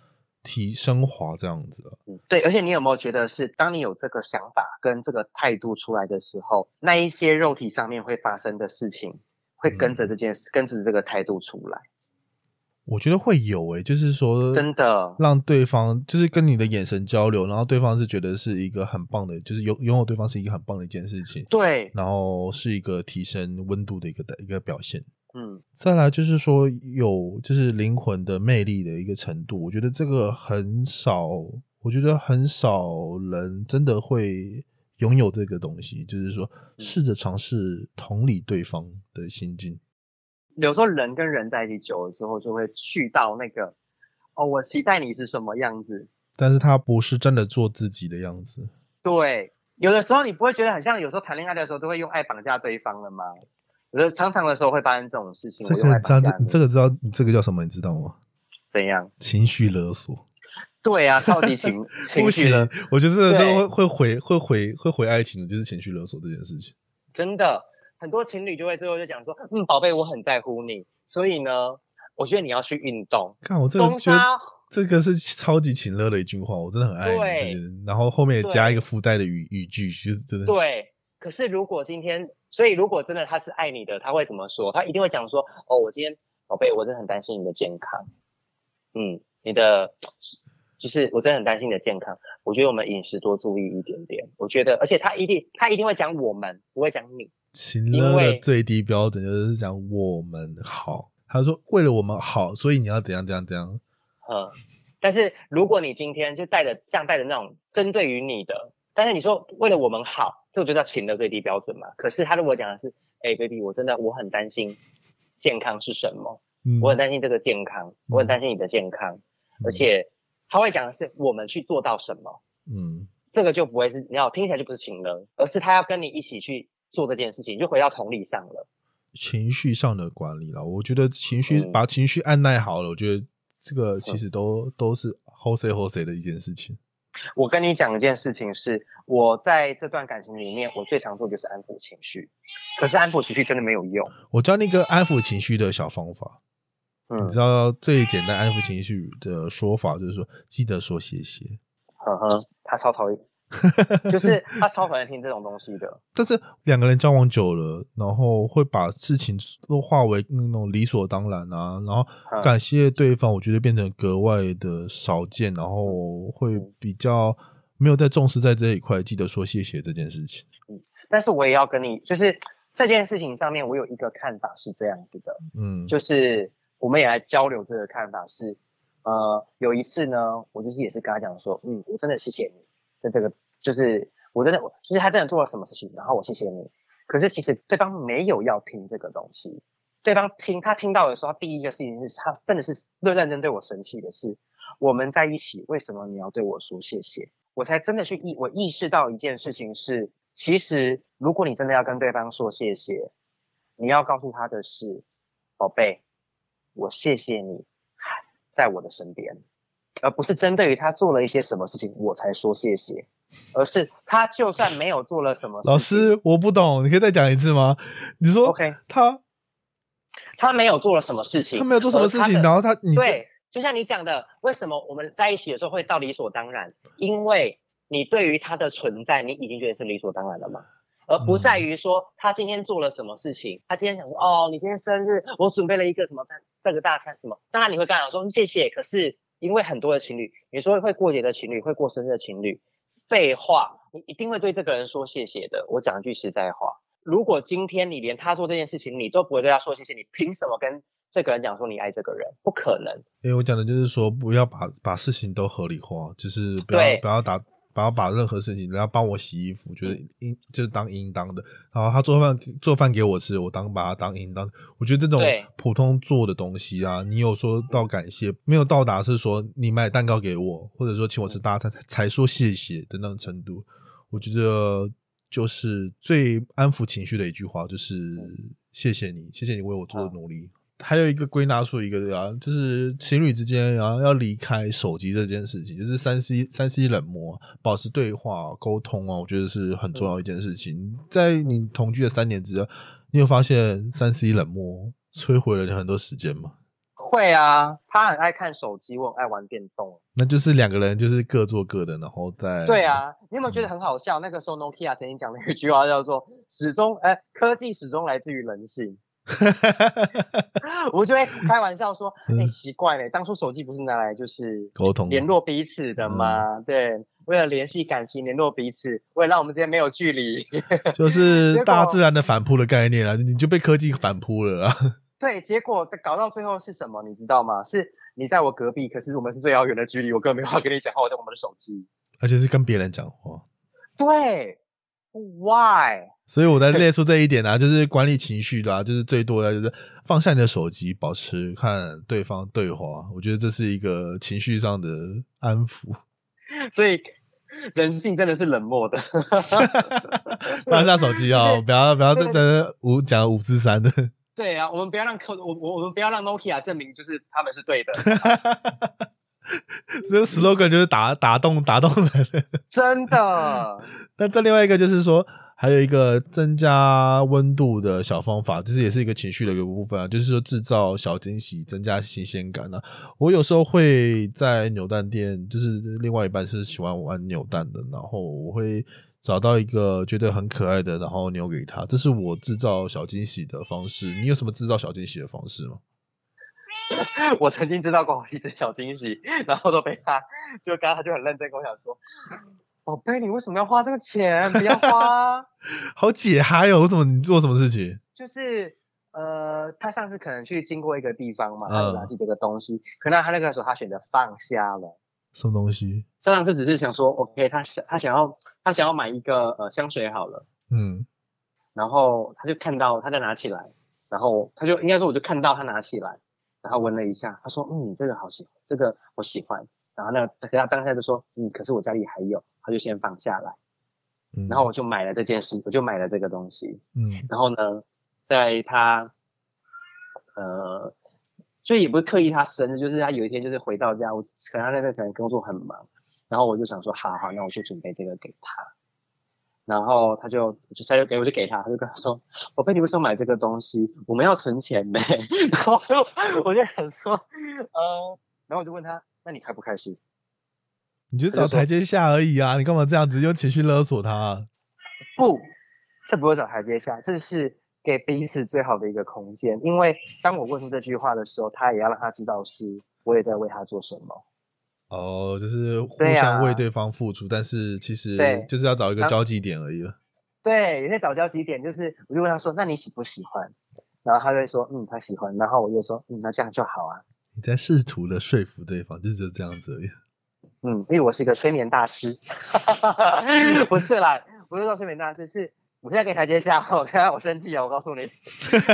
提升华这样子了。嗯，对，而且你有没有觉得是，当你有这个想法跟这个态度出来的时候，那一些肉体上面会发生的事情，会跟着这件事，跟着这个态度出来。我觉得会有诶，就是说，真的让对方就是跟你的眼神交流，然后对方是觉得是一个很棒的，就是拥拥有对方是一个很棒的一件事情。对，然后是一个提升温度的一个的一个表现。嗯，再来就是说有就是灵魂的魅力的一个程度，我觉得这个很少，我觉得很少人真的会拥有这个东西，就是说试着尝试同理对方的心境。有时候人跟人在一起久了之后，就会去到那个哦，我期待你是什么样子，但是他不是真的做自己的样子。对，有的时候你不会觉得很像，有时候谈恋爱的时候都会用爱绑架对方了吗？有的常常的时候会发生这种事情。这个这个知道你这个叫什么？你知道吗？怎样？情绪勒索。对啊，超级情 情绪勒。我觉得这个会会毁会毁会毁爱情的，就是情绪勒索这件事情。真的。很多情侣就会最后就讲说，嗯，宝贝，我很在乎你，所以呢，我觉得你要去运动。看我这个觉得这个是超级情乐的一句话，我真的很爱你。然后后面也加一个附带的语语句，就是真的。对，可是如果今天，所以如果真的他是爱你的，他会怎么说？他一定会讲说，哦，我今天宝贝，我真的很担心你的健康。嗯，你的就是我真的很担心你的健康。我觉得我们饮食多注意一点点。我觉得，而且他一定他一定会讲我们，不会讲你。情乐的最低标准就是讲我们好，他说为了我们好，所以你要怎样怎样怎样。嗯，但是如果你今天就带着像带着那种针对于你的，但是你说为了我们好，这就叫情的最低标准嘛。可是他如果讲的是，哎，baby，我真的我很担心健康是什么，我很担心这个健康，我很担心你的健康，而且他会讲的是我们去做到什么，嗯，这个就不会是你要听起来就不是情了，而是他要跟你一起去。做这件事情就回到同理上了，情绪上的管理了。我觉得情绪把情绪按耐好了，我觉得这个其实都都是 hold 谁 hold 谁的一件事情。我跟你讲一件事情，是我在这段感情里面，我最常做就是安抚情绪。可是安抚情绪真的没有用。我教你个安抚情绪的小方法。嗯，你知道最简单安抚情绪的说法就是说，记得说谢谢。呵呵，他超讨厌。就是他超讨厌听这种东西的，但是两个人交往久了，然后会把事情都化为那种理所当然啊，然后感谢对方，我觉得变成格外的少见，然后会比较没有在重视在这一块，记得说谢谢这件事情。嗯，但是我也要跟你，就是这件事情上面，我有一个看法是这样子的，嗯，就是我们也来交流这个看法是，呃，有一次呢，我就是也是跟他讲说，嗯，我真的谢谢你。在这个就是我真的，就是他真的做了什么事情，然后我谢谢你。可是其实对方没有要听这个东西，对方听他听到的时候，第一个事情是他真的是认认真对我生气的是，我们在一起，为什么你要对我说谢谢？我才真的去意我意识到一件事情是，其实如果你真的要跟对方说谢谢，你要告诉他的是，宝贝，我谢谢你在我的身边。而不是针对于他做了一些什么事情我才说谢谢，而是他就算没有做了什么，老师我不懂，你可以再讲一次吗？你说，OK，他他没有做了什么事情，他没有做什么事情，然后他你对，就像你讲的，为什么我们在一起的时候会到理所当然？因为你对于他的存在，你已经觉得是理所当然了嘛，而不在于说他今天做了什么事情，他今天想说，哦，你今天生日，我准备了一个什么这个大餐什么，当然你会跟他说谢谢，可是。因为很多的情侣，你说会过节的情侣，会过生日的情侣，废话，你一定会对这个人说谢谢的。我讲一句实在话，如果今天你连他做这件事情，你都不会对他说谢谢，你凭什么跟这个人讲说你爱这个人？不可能。因为我讲的就是说，不要把把事情都合理化，就是不要不要打。然后把任何事情，然后帮我洗衣服，觉得应就是当应当的。然后他做饭做饭给我吃，我当把他当应当。我觉得这种普通做的东西啊，你有说到感谢，没有到达是说你买蛋糕给我，或者说请我吃大餐才才说谢谢的那种程度。我觉得就是最安抚情绪的一句话，就是谢谢你，谢谢你为我做的努力。还有一个归纳出一个啊，就是情侣之间然后要离开手机这件事情，就是三 C 三 C 冷漠，保持对话沟通啊，我觉得是很重要一件事情。在你同居的三年之后，你有发现三 C 冷漠摧毁了你很多时间吗？会啊，他很爱看手机，我很爱玩电动。那就是两个人就是各做各的，然后再对啊。你有没有觉得很好笑？那个时候 Nokia 曾经讲了一句话，叫做“始终哎，科技始终来自于人性。” 我就会开玩笑说：“哎，奇怪嘞，当初手机不是拿来就是沟通联络彼此的吗？对，为了联系感情，联络彼此，为了让我们之间没有距离，就是大自然的反扑的概念啊！你就被科技反扑了啊！对，结果搞到最后是什么？你知道吗？是你在我隔壁，可是我们是最遥远的距离，我根本没法跟你讲话，我在我们的手机，而且是跟别人讲话。对，Why？所以我在列出这一点啊，就是管理情绪的，就是最多的就是放下你的手机，保持看对方对话。我觉得这是一个情绪上的安抚。所以人性真的是冷漠的。放下手机哦，不要不要在这五讲五四三的。对啊，我们不要让客我我我们不要让 Nokia 证明就是他们是对的。这个 slogan 就是打打动打动人，真的。那这另外一个就是说，还有一个增加温度的小方法，就是也是一个情绪的一个部分啊，就是说制造小惊喜，增加新鲜感啊。我有时候会在扭蛋店，就是另外一半是喜欢玩扭蛋的，然后我会。找到一个觉得很可爱的，然后扭给他，这是我制造小惊喜的方式。你有什么制造小惊喜的方式吗？我曾经知道过一只小惊喜，然后都被他，就刚刚他就很认真跟我讲说：“宝贝，你为什么要花这个钱？不要花。”好解嗨哦！我怎么你做什么事情？就是呃，他上次可能去经过一个地方嘛，他就拿起这个东西，可能他那个时候他选择放下了。什么东西？上上次只是想说，OK，他想他想要他想要买一个呃香水好了，嗯，然后他就看到他在拿起来，然后他就应该说我就看到他拿起来，然后闻了一下，他说嗯这个好喜，这个我喜欢，然后那他当下就说嗯可是我家里还有，他就先放下来，然后我就买了这件事，我就买了这个东西，嗯，然后呢，在他呃。所以也不是刻意他生日，就是他有一天就是回到家，我可能他那个可能工作很忙，然后我就想说，好好，那我去准备这个给他，然后他就就他就给我就给他，他就跟他说，宝贝，你为什么买这个东西？我们要存钱呗。然后我就想说，呃，然后我就问他，那你开不开心？你就找台阶下而已啊，你干嘛这样子用情绪勒索他？啊不，这不会找台阶下，这是。给彼此最好的一个空间，因为当我问出这句话的时候，他也要让他知道是我也在为他做什么。哦，就是互相为对方付出，但是其实就是要找一个交集点而已了。对，也在找交集点，就是我就问他说：“那你喜不喜欢？”然后他就会说：“嗯，他喜欢。”然后我就说：“嗯，那这样就好啊。”你在试图的说服对方，就是这样子而已。嗯，因为我是一个催眠大师，不是啦，不是说催眠大师是。我现在给台阶下，我看我生气啊！我告诉你，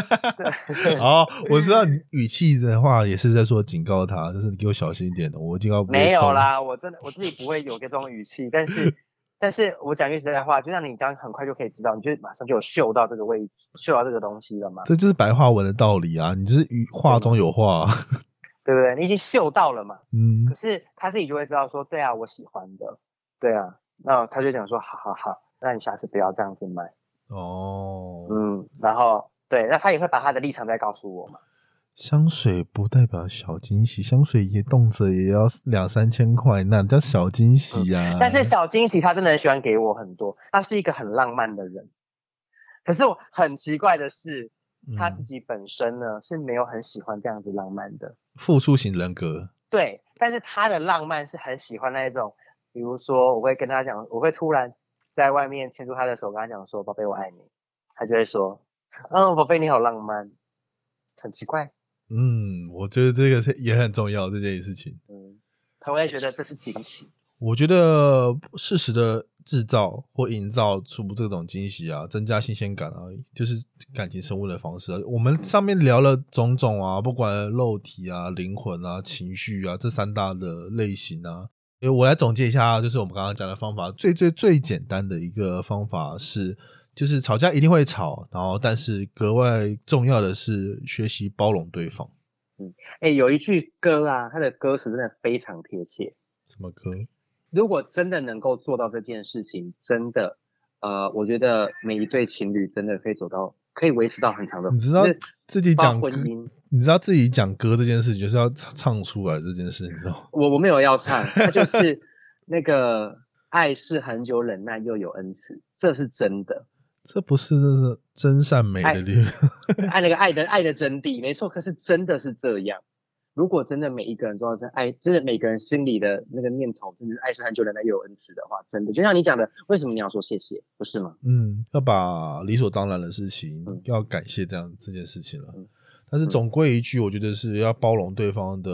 哦，我知道你语气的话也是在说警告他，就是你给我小心一点的，我警告没有啦，我真的我自己不会有这种语气，但是，但是我讲句实在话，就像你刚很快就可以知道，你就马上就有嗅到这个味，嗅到这个东西了嘛？这就是白话文的道理啊！你就是语话中有话，对不对？你已经嗅到了嘛？嗯。可是他自己就会知道说，对啊，我喜欢的，对啊，那他就讲说，好好好。那你下次不要这样子买哦。嗯，然后对，那他也会把他的立场再告诉我嘛。香水不代表小惊喜，香水也动辄也要两三千块，那叫小惊喜呀。但是小惊喜他真的很喜欢给我很多，他是一个很浪漫的人。可是我很奇怪的是，他自己本身呢是没有很喜欢这样子浪漫的付出型人格。对，但是他的浪漫是很喜欢那一种，比如说我会跟他讲，我会突然。在外面牵住他的手，跟他讲说：“宝贝，我爱你。”他就会说：“嗯，宝贝，你好浪漫。”很奇怪。嗯，我觉得这个是也很重要这件事情。嗯，他会觉得这是惊喜。我觉得适时的制造或营造出这种惊喜啊，增加新鲜感啊，就是感情升温的方式。我们上面聊了种种啊，不管肉体啊、灵魂啊、情绪啊这三大的类型啊。我来总结一下，就是我们刚刚讲的方法，最最最简单的一个方法是，就是吵架一定会吵，然后但是格外重要的是学习包容对方。嗯，哎，有一句歌啊，它的歌词真的非常贴切。什么歌？如果真的能够做到这件事情，真的，呃，我觉得每一对情侣真的可以走到可以维持到很长的。你知道自己讲婚姻，你知道自己讲歌这件事，就是要唱出来这件事，你知道？我我没有要唱，它就是 那个爱是很久忍耐又有恩慈，这是真的。这不是这是真善美的力量，爱那个爱的爱的真谛，没错。可是真的是这样。如果真的每一个人都要在爱，真的每个人心里的那个念头，真的是爱是很久忍耐又有恩慈的话，真的就像你讲的，为什么你要说谢谢？不是吗？嗯，要把理所当然的事情要感谢这样这件事情了。但是总归一句，我觉得是要包容对方的，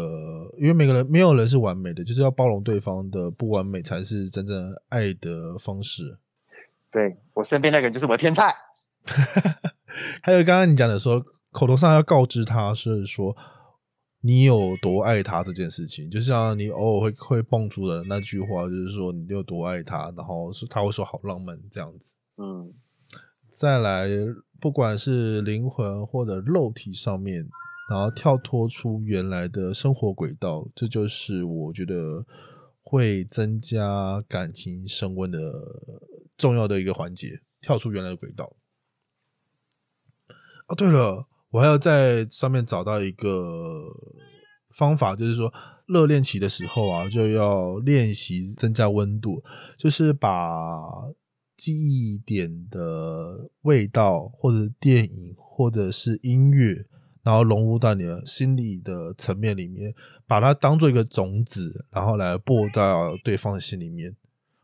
因为每个人没有人是完美的，就是要包容对方的不完美，才是真正爱的方式。对我身边那个人就是我的天才。还有刚刚你讲的说，口头上要告知他是说。你有多爱他这件事情，就像你偶尔会会蹦出的那句话，就是说你有多爱他，然后是他会说好浪漫这样子。嗯，再来，不管是灵魂或者肉体上面，然后跳脱出原来的生活轨道，这就是我觉得会增加感情升温的重要的一个环节。跳出原来的轨道。哦，对了。我还要在上面找到一个方法，就是说热恋期的时候啊，就要练习增加温度，就是把记忆点的味道，或者电影，或者是音乐，然后融入到你的心理的层面里面，把它当做一个种子，然后来播到对方的心里面。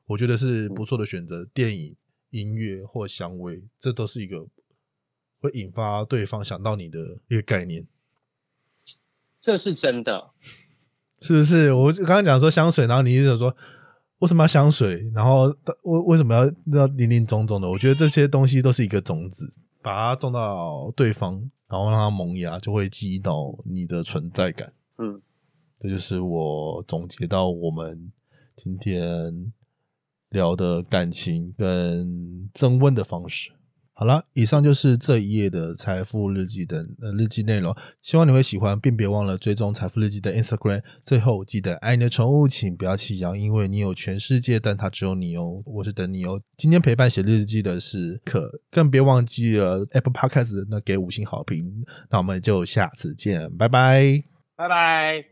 我觉得是不错的选择，电影、音乐或香味，这都是一个。会引发对方想到你的一个概念，这是真的，是不是？我刚刚讲说香水，然后你一直说为什么要香水，然后为为什么要要林林总总的？我觉得这些东西都是一个种子，把它种到对方，然后让它萌芽，就会记忆到你的存在感。嗯，这就是我总结到我们今天聊的感情跟增温的方式。好了，以上就是这一页的财富日记的呃日记内容，希望你会喜欢，并别忘了追踪财富日记的 Instagram。最后记得爱你的宠物，请不要弃养，因为你有全世界，但它只有你哦。我是等你哦。今天陪伴写日记的是可，更别忘记了 Apple Podcast 那给五星好评。那我们就下次见，拜拜，拜拜。